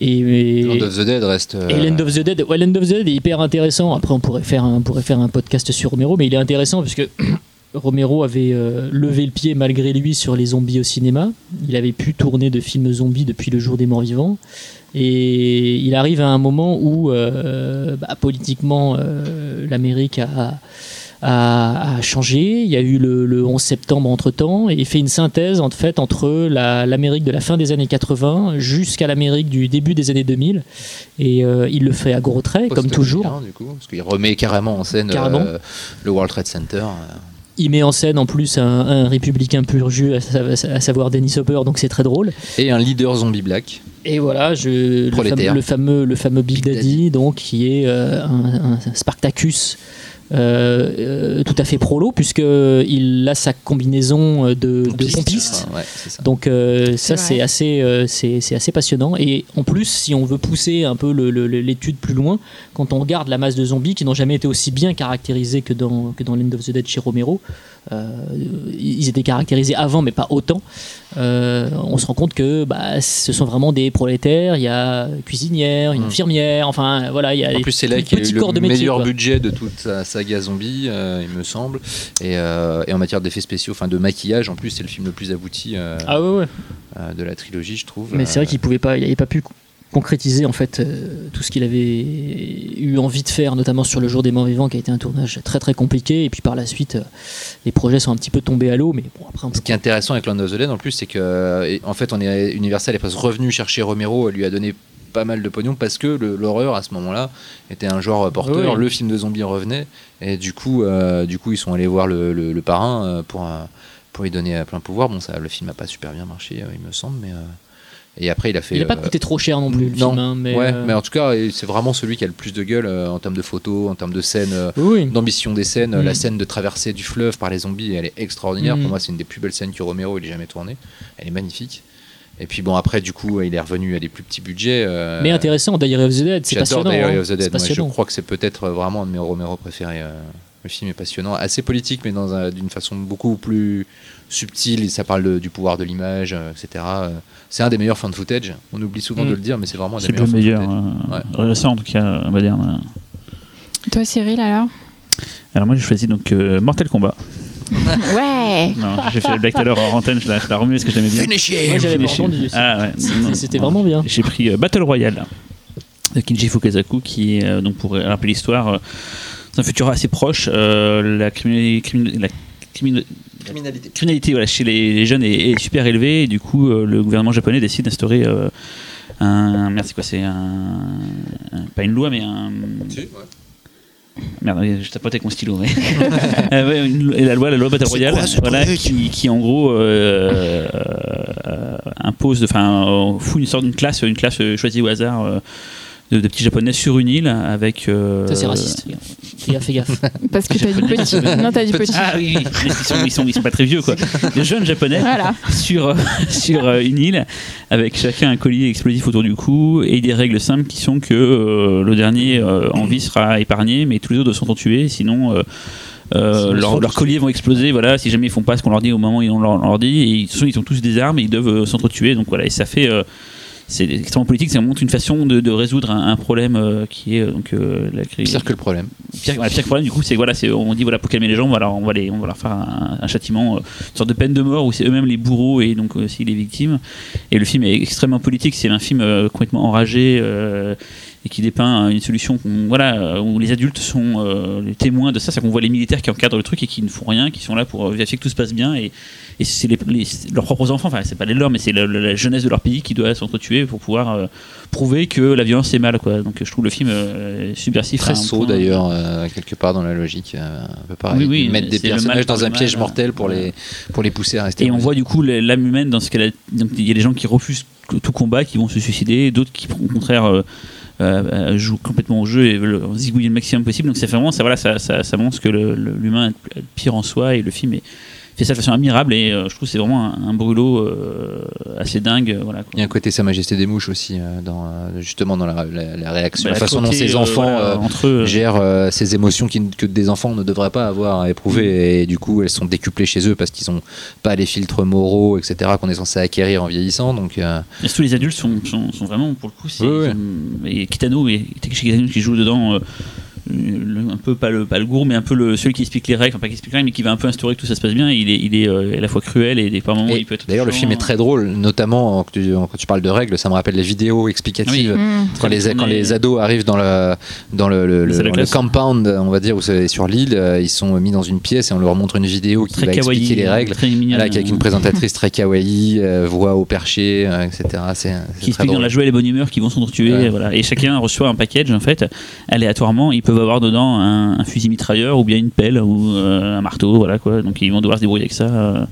Et, et- Land of the Dead reste. euh, et Land of the Dead, ouais, Land of the Dead est hyper intéressant. Après, on pourrait faire un, on pourrait faire un podcast sur Romero, mais il est intéressant parce que *clears throat* Romero avait euh, levé le pied malgré lui sur les zombies au cinéma. Il avait pu tourner de films zombies depuis le jour des morts vivants. Et il arrive à un moment où, euh, bah, politiquement, euh, l'Amérique a, a, a changé. Il y a eu le, le 11 septembre entre-temps. Et il fait une synthèse, en fait, entre la- l'Amérique de la fin des années 80 jusqu'à l'Amérique du début des années 2000. Et euh, il le fait à gros traits, comme toujours. post-2001, du coup, parce qu'il remet carrément en scène Carrément. le World Trade Center. Il met en scène en plus un, un républicain pur jus, à, sa- à savoir Dennis Hopper, donc c'est très drôle. Et un leader zombie black. Et voilà, je, le, fameux, le fameux le fameux Big Big Daddy, donc qui est euh, un, un Spartacus euh, tout à fait prolo, puisque il a sa combinaison euh, de de Pompiste. ouais, ça. Donc euh, ça C'est assez euh, c'est c'est assez passionnant et en plus si on veut pousser un peu le- le- le- l'étude plus loin quand on regarde la masse de zombies qui n'ont jamais été aussi bien caractérisés que dans que dans Land of the Dead chez Romero euh, ils étaient caractérisés avant mais pas autant euh, on se rend compte que bah, ce sont vraiment des prolétaires il y a cuisinière une Mm. infirmière enfin voilà il y a En plus, c'est là petits- qu'il y a eu le meilleur quoi. budget de toute sa saga zombie, euh, il me semble. Et, euh, et en matière d'effets spéciaux, enfin de maquillage, en plus, c'est le film le plus abouti euh, ah ouais, ouais. euh, de la trilogie, je trouve. Mais c'est vrai qu'il pouvait pas, il n'avait pas pu concrétiser en fait euh, tout ce qu'il avait eu envie de faire, notamment sur le jour des morts vivants, qui a été un tournage très très compliqué. Et puis par la suite, euh, les projets sont un petit peu tombés à l'eau, mais bon après on peut Ce qui est intéressant avec Land of the Dead, en plus, c'est que en fait, on est Universal est presque revenu chercher Romero, elle lui a donné pas mal de pognon parce que l'horreur à ce moment-là était un genre porteur. Oui. Le film de zombie revenait et du coup, euh, du coup, ils sont allés voir le, le- le parrain euh, pour euh, pour lui donner plein pouvoir. Bon, ça, le film a pas super bien marché, il me semble, mais euh, et après, il a fait. il n'a pas coûté trop cher non plus le non. film, hein, mais, ouais, euh, mais en tout cas, c'est vraiment celui qui a le plus de gueule euh, en termes de photos, en termes de scènes. euh, oui, d'ambition des scènes. Mm. La scène de traversée du fleuve par les zombies, elle est extraordinaire. Mm. Pour moi, c'est une des plus belles scènes que Romero il ait jamais tourné. Elle est magnifique. Et puis bon, après, du coup, il est revenu à des plus petits budgets. euh, mais intéressant. Diary of the Dead, c'est J'adore passionnant. Diary hein. of the Dead. Moi, je crois que c'est peut-être euh, vraiment un de mes Romero préférés. euh, Le film est passionnant, assez politique, mais dans un- d'une façon beaucoup plus subtile. Et ça parle de- du pouvoir de l'image, euh, etc. C'est un des meilleurs fan footage. On oublie souvent Mm. de le dire, mais c'est vraiment un des C'est le meilleurs. meilleur. euh, récent, en tout cas, on va dire. euh. Toi, Cyril, alors? Alors moi j'ai choisi donc euh, Mortal Kombat. *laughs* Ouais Non, j'ai fait la blague tout à l'heure en antenne, je la, je la remue parce que je l'aimais bien. Finish him Moi, j'avais pas entendu. Ah ouais. C'était- vraiment bien. J'ai pris euh, Battle Royale de Kinji Fukasaku qui euh, donc pour rappeler l'histoire, euh, c'est un futur assez proche. euh, la criminalité, crimi- la crimi- Criminalité. criminalité voilà, chez les, les jeunes est, est super élevée et du coup euh, le gouvernement japonais décide d'instaurer euh, un merde c'est quoi c'est un, un- pas une loi mais un Merde, je tapote avec mon stylo. Mais... *laughs* Euh, et la loi, la loi Battle Royale, voilà, qui, qui en gros euh, euh, impose, enfin, euh, fout une sorte d'une classe, une classe euh, choisie au hasard euh, de, de petits japonais sur une île avec. euh, Ça c'est raciste. Fais gaffe, fais gaffe. *laughs* Parce que t'as dit petit. Non, t'as dit petit. Ah oui, ils sont, ils, sont, ils sont pas très vieux quoi. *laughs* Des jeunes japonais Voilà. sur, *laughs* sur euh, une île avec chacun un collier explosif autour du cou et des règles simples qui sont que euh, le dernier euh, en vie sera épargné mais tous les autres sont tués sinon euh, euh, leur- leurs colliers vont exploser voilà si jamais ils font pas ce qu'on leur dit au moment où ils ont leur, leur dit et ils, sont, ils ont tous des armes et ils doivent euh, s'entretuer donc voilà et ça fait euh, c'est extrêmement politique, c'est vraiment une façon de, de résoudre un, un problème euh, qui est euh, donc euh, la crise. Pire que le problème. Pire, voilà, pire que problème, du coup, c'est voilà, c'est on dit voilà pour calmer les gens, voilà, on va les, on va leur faire un, un châtiment, euh, une sorte de peine de mort où c'est eux-mêmes les bourreaux et donc aussi les victimes. Et le film est extrêmement politique, c'est un film complètement enragé. Euh, et qui dépeint une solution voilà, euh, où les adultes sont euh, les témoins de ça, c'est qu'on voit les militaires qui encadrent le truc et qui ne font rien, qui sont là pour euh, vérifier que tout se passe bien et, et c'est leurs propres enfants, enfin c'est pas les leurs, mais c'est la, jeunesse de leur pays qui doit s'entretuer pour pouvoir euh, prouver que la violence c'est mal. Quoi. Donc je trouve le film euh, subversif. Très un saut d'ailleurs, euh, quelque part dans la logique. euh, un peu pareil. Oui, oui, mettent des personnages dans un piège mortel pour les, pour les pousser à rester. Et on vie. voit du coup l'âme humaine dans ce qu'elle a. Il y a des gens qui refusent tout combat, qui vont se suicider, d'autres qui au contraire euh, euh, complètement au jeu et veulent zigouiller le maximum possible. Donc c'est vraiment ça, voilà, ça, ça, ça montre que l'humain est pire en soi et le film est, fait ça de façon admirable et euh, je trouve que c'est vraiment un, un brûlot euh, assez dingue. euh, Voilà, quoi. Il y a un côté Sa Majesté des Mouches aussi, dans, justement dans la, la- la réaction, Bah, la façon dont ces enfants voilà, entre eux, gèrent ces émotions qui- que des enfants ne devraient pas avoir à éprouver et du coup elles sont décuplées chez eux parce qu'ils n'ont pas les filtres moraux, etc. qu'on est censé acquérir en vieillissant. Donc Et surtout les adultes sont, sont, sont vraiment pour le coup c'est ils sont- et Kitano et Takeshi Kitano qui joue dedans le- un peu pas le pas le mais un peu le celui qui explique les règles enfin pas qui explique les règles mais qui va un peu instaurer que tout ça se passe bien il est il est euh, à la fois cruel et des par moments et il peut être d'ailleurs le film est très drôle, notamment quand tu, quand tu parles de règles, ça me rappelle les vidéos explicatives. Mmh. Quand les, quand les ados arrivent dans le, dans le, le, le compound, on va dire, où c'est sur l'île, euh, ils sont mis dans une pièce et on leur montre une vidéo qui très va kawaii expliquer les règles. très Voilà, avec une présentatrice très kawaii, euh, voix au perché, euh, etc. C'est qui très explique dans drôle. la joie et les bonne humeur qui vont s'entretuer Ouais. voilà. et chacun reçoit un package en fait aléatoirement ils peuvent avoir dedans un, fusil mitrailleur ou bien une pelle ou euh, un marteau voilà quoi. Donc ils vont devoir se débrouiller avec ça euh,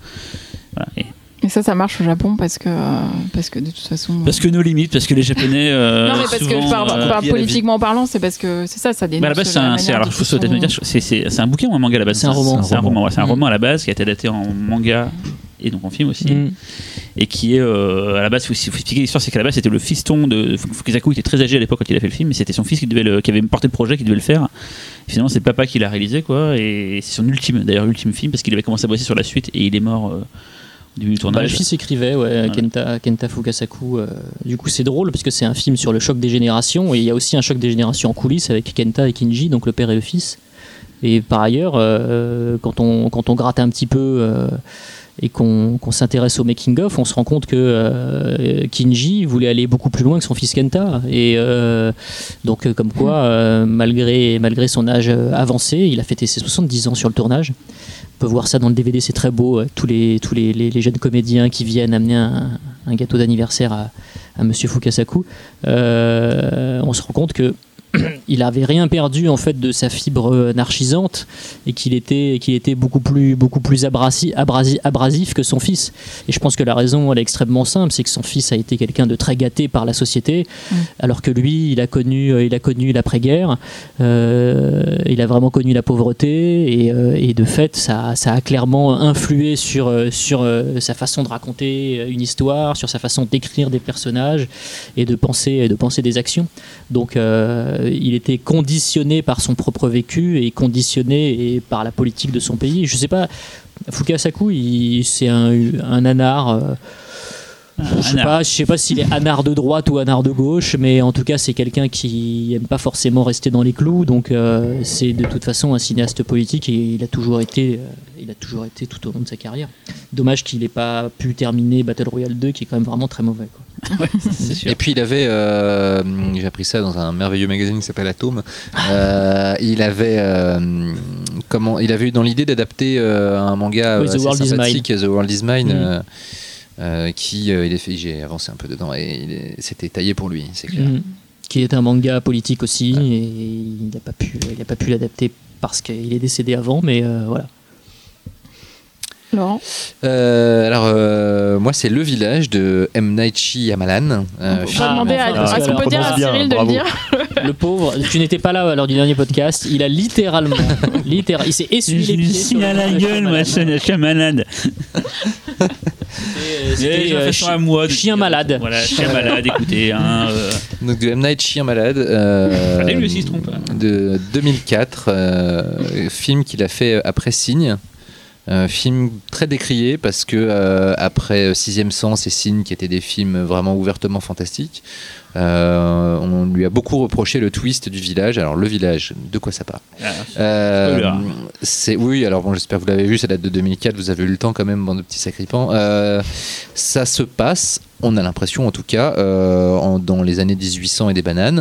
Et ça, ça marche au Japon parce que, euh, parce que de toute façon. parce que nos limites parce que les japonais euh, non, mais parce que souvent, parle, euh, politiquement parlant, c'est parce que c'est ça, ça dénonce. Bah, à la base, c'est un, alors, faut dire, c'est, un bouquin ou un manga à la base? C'est un roman. C'est un roman, ouais, c'est un Mm. roman à la base qui a été adapté en manga et donc en film aussi. Mm. Et qui est, euh, à la base, il faut, faut expliquer l'histoire, c'est qu'à la base, c'était le fiston de Fukasaku, il était très âgé à l'époque quand il a fait le film, et c'était son fils qui, devait le- qui avait porté le projet, qui devait le faire. Et finalement, c'est le papa qui l'a réalisé, quoi, et c'est son ultime, d'ailleurs, ultime film, parce qu'il avait commencé à bosser sur la suite, et il est mort euh, Bah, le fils écrivait, ouais, Kenta, Kenta Fukasaku. euh, du coup, c'est drôle parce que c'est un film sur le choc des générations et il y a aussi un choc des générations en coulisses avec Kenta et Kinji, donc le père et le fils. Et par ailleurs, euh, quand, on, quand on gratte un petit peu euh, et qu'on qu'on s'intéresse au making-of, on se rend compte que euh, Kinji voulait aller beaucoup plus loin que son fils Kenta. Et euh, donc, euh, comme quoi, euh, malgré, malgré son âge euh, avancé, il a fêté ses 70 ans sur le tournage. On peut voir ça dans le DVD, c'est très beau. euh, Tous les, tous les, jeunes comédiens qui viennent amener un, gâteau d'anniversaire à, à Monsieur Fukasaku. Euh, on se rend compte que *clears throat* il avait rien perdu en fait de sa fibre anarchisante et qu'il était, qu'il était beaucoup plus, beaucoup plus abrasi- abrasi- abrasif que son fils. Et je pense que la raison elle est extrêmement simple, c'est que son fils a été quelqu'un de très gâté par la société, alors que lui, il a connu, il a connu l'après-guerre, euh, il a vraiment connu la pauvreté et, euh, et de fait, ça, ça a clairement influé sur, sur euh, sa façon de raconter une histoire, sur sa façon d'écrire des personnages et de penser, de penser des actions. Donc, euh, il était conditionné par son propre vécu et conditionné par la politique de son pays. Je sais pas, Fukasaku, c'est un, un anard. euh, je sais pas, je sais pas s'il est anard de droite ou anard de gauche, mais en tout cas c'est quelqu'un qui aime pas forcément rester dans les clous, donc euh, c'est de toute façon un cinéaste politique et il a toujours été, euh, il a toujours été tout au long de sa carrière. Dommage qu'il ait pas pu terminer Battle Royale 2, qui est quand même vraiment très mauvais. Quoi. *laughs* c'est sûr. Et puis il avait, euh, j'ai appris ça dans un merveilleux magazine qui s'appelle Atome. Euh, il avait, euh, comment, il avait eu dans l'idée d'adapter euh, un manga Oui, The assez World is sympathique, The World is Mine, euh, euh, qui, euh, il est fait, j'ai avancé un peu dedans et c'était taillé pour lui, c'est clair. Mhm. Qui est un manga politique aussi, et il n'a pas pu, il a pas pu l'adapter parce qu'il est décédé avant, mais euh, voilà. Laurent Euh, alors euh, moi c'est Le Village de M Night Shyamalan. euh, On va demander à, enfin, est-ce qu'on alors, peut dire à prononce bien, Cyril de le bravo. dire? Le pauvre, tu n'étais pas là lors du dernier podcast, il a littéralement, *laughs* littéral, il s'est essuyé les Je pieds. à la le- gueule, moi, je suis malade. C'était, euh, à moi de chien malade. Voilà, chien malade, écoutez. Hein, euh, Donc de M Night Shyamalan. euh, Allez, lui aussi, il se trompe. De 2004, euh, film qu'il a fait après Signe. Euh, film très décrié parce que euh, après Sixième Sens et Signe, qui étaient des films vraiment ouvertement fantastiques, euh, on lui a beaucoup reproché le twist du village. Alors le village, de quoi ça parle Ah, Euh, c'est oui, alors bon, j'espère que vous l'avez vu, ça date de 2004, vous avez eu le temps quand même, bande de petits sacripants. Euh, ça se passe, on a l'impression en tout cas, en- dans les années 1800 et des bananes,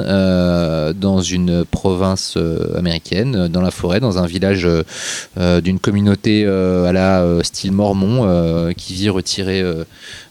dans une province américaine, dans la forêt, dans un village d'une communauté à la style mormon qui vit retiré euh,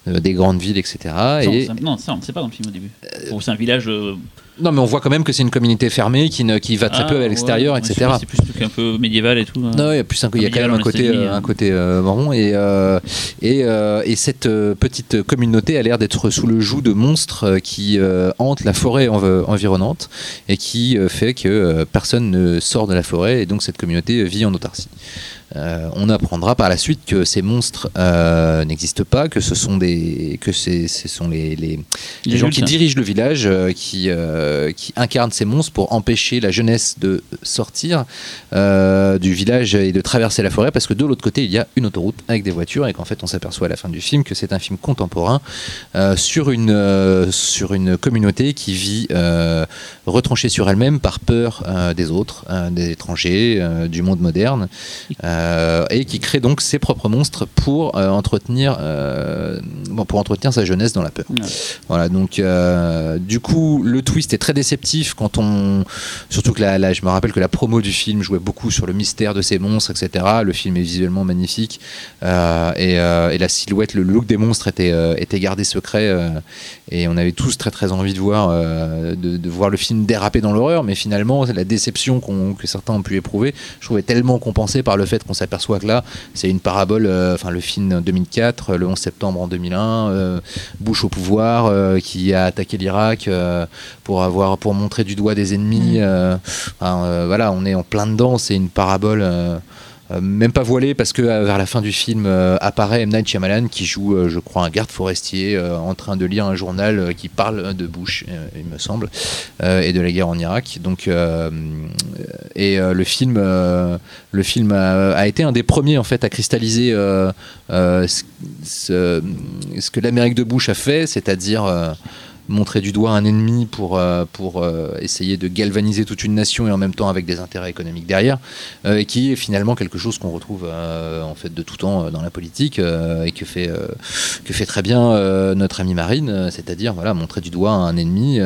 des grandes villes, etc. Non, Et, ça- non, ça on ne sait pas dans le film au début. Bon, c'est un village. euh, non, mais on voit quand même que c'est une communauté fermée qui, ne, qui va très ah, peu à l'extérieur, ouais, etc. C'est plus un peu médiéval et tout. hein. Non, il y a plus un, y a quand même un côté, euh, hein. un côté euh, marron et euh, et, euh, et cette euh, petite communauté a l'air d'être sous le joug de monstres euh, qui euh, hantent la forêt env- environnante et qui euh, fait que euh, personne ne sort de la forêt et donc cette communauté vit en autarcie. Euh, on apprendra par la suite que ces monstres euh, n'existent pas, que ce sont des, que ce sont les, les, les Les gens qui dirigent le village euh, qui, qui incarnent ces monstres pour empêcher la jeunesse de sortir du village et de traverser la forêt parce que de l'autre côté il y a une autoroute avec des voitures et qu'en fait on s'aperçoit à la fin du film que c'est un film contemporain sur, une, sur une communauté qui vit retranchée sur elle-même par peur des autres, des étrangers, du monde moderne euh, et qui crée donc ses propres monstres pour euh, entretenir euh, bon, pour entretenir sa jeunesse dans la peur. Ouais. Voilà, donc du coup, le twist est très déceptif quand on. Surtout que la- je me rappelle que la promo du film jouait beaucoup sur le mystère de ces monstres, etc. Le film est visuellement magnifique et, et la silhouette, le look des monstres était, était gardé secret et on avait tous très très envie de voir, de, de voir le film déraper dans l'horreur, mais finalement, la déception que certains ont pu éprouver, je trouvais tellement compensée par le fait qu'on s'aperçoit que là, c'est une parabole, euh, enfin le film 2004, le 11 septembre en 2001, euh, Bush au pouvoir, euh, qui a attaqué l'Irak pour avoir pour montrer du doigt des ennemis. enfin, voilà, on est en plein dedans. C'est une parabole. Euh, même pas voilée parce que euh, vers la fin du film euh, apparaît M. Night Shyamalan qui joue, je crois, un garde forestier en train de lire un journal qui parle de Bush, il me semble, et de la guerre en Irak. Donc, et le film, le film a, été un des premiers en fait à cristalliser ce, que l'Amérique de Bush a fait, c'est-à-dire montrer du doigt un ennemi pour, euh, euh, essayer de galvaniser toute une nation et en même temps avec des intérêts économiques derrière, euh, qui est finalement quelque chose qu'on retrouve en fait de tout temps dans la politique et que fait, très bien notre ami Marine, c'est-à-dire voilà, montrer du doigt un ennemi.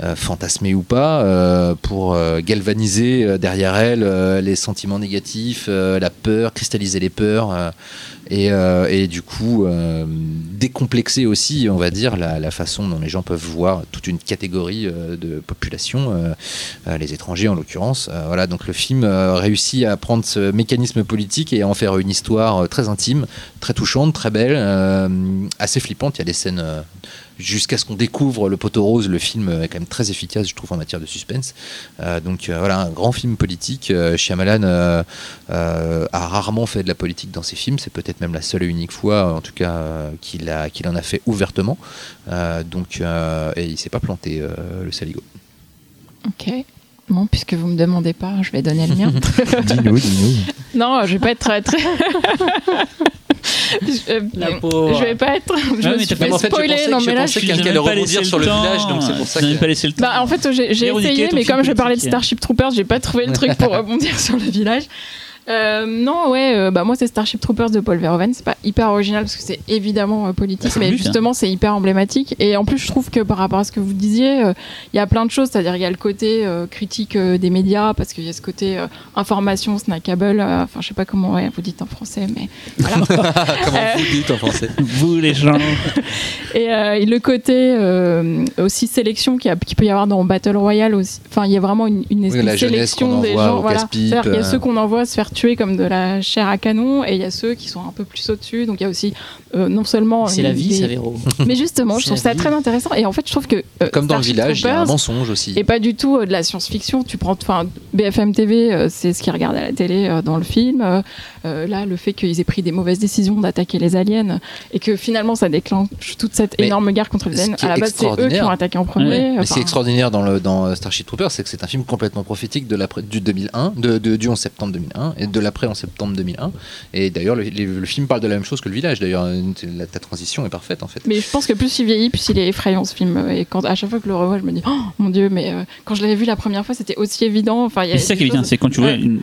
Euh, euh, fantasmé ou pas, euh, pour euh, galvaniser derrière elle les sentiments négatifs, la peur, cristalliser les peurs, et, du coup décomplexer aussi, on va dire, la, la façon dont les gens peuvent voir toute une catégorie de population, les étrangers en l'occurrence. Voilà, donc le film réussit à prendre ce mécanisme politique et à en faire une histoire très intime, très touchante, très belle, assez flippante. Il y a des scènes jusqu'à ce qu'on découvre le poteau rose, le film est quand même très efficace, je trouve, en matière de suspense. Euh, donc euh, voilà, un grand film politique. Euh, Shyamalan euh, euh, a rarement fait de la politique dans ses films, c'est peut-être même la seule et unique fois, en tout cas, euh, qu'il en a fait ouvertement. Euh, donc, euh, et il s'est pas planté, euh, le Saligo. Ok. Bon, puisque vous me demandez pas, je vais donner le mien. *laughs* Dis-nous, dis-nous. non, je vais pas être très très. *laughs* je, euh, La pauvre. je vais pas être. Je Ah me suis fait en spoiler. non, que- mais je là, je- que quelqu'un J'ai allait rebondir sur le temps. village, donc c'est pour ça que- pas laissé le temps. Bah, en fait, j'ai essayé, mais comme je parlais de. Starship Troopers, j'ai pas trouvé le truc pour rebondir *laughs* sur le village. Euh, non, ouais, euh, bah moi c'est Starship Troopers de Paul Verhoeven. C'est pas hyper original parce que c'est évidemment euh, politique, Bah, mais but, hein. justement c'est hyper emblématique. Et en plus, je trouve que par rapport à ce que vous disiez, euh, il y a plein de choses. C'est-à-dire il y a le côté euh, critique euh, des médias parce qu'il y a ce côté euh, information snackable. euh, Enfin, je sais pas comment ouais, vous dites en français, mais voilà. *laughs* Comment vous dites en français? Vous les gens. *laughs* Et, euh, et le côté euh, aussi sélection qu'il peut y avoir dans Battle Royale aussi. Enfin, il y a vraiment une, une espèce la de sélection des gens. Voilà. qu'il y a ceux qu'on envoie se faire tuer comme de la chair à canon, et il y a ceux qui sont un peu plus au-dessus. Donc il y a aussi euh, non seulement C'est la une- vie, des- ça, Véro. *laughs* mais justement, je C'est trouve la ça vie. très intéressant. Et en fait, je trouve que euh, Comme dans le village, il y a un mensonge aussi. et pas du tout euh, de la science-fiction. Tu prends, enfin, BFM TV, euh, c'est ce qu'ils regardent à la télé euh, dans le film. Euh, euh, là, le fait qu'ils aient pris des mauvaises décisions d'attaquer les aliens et que finalement ça déclenche toute cette Mais énorme guerre contre les aliens. À la base, c'est eux qui ont attaqué en premier. Mais ce qui Enfin, est extraordinaire dans, le, dans Starship Troopers, c'est que c'est un film complètement prophétique de l'après- du 2001, de, de- du 11 septembre 2001 et de l'après 11 septembre 2001. Et d'ailleurs, le, le- le film parle de la même chose que le village. D'ailleurs, la, ta transition est parfaite en fait. Mais je pense que plus il vieillit, plus il est effrayant ce film. Et quand à chaque fois que je le revois, je me dis, oh mon dieu, mais euh, quand je l'avais vu la première fois, c'était aussi évident. Enfin, c'est ça qui est bien, choses- c'est quand tu vois, Ouais. une-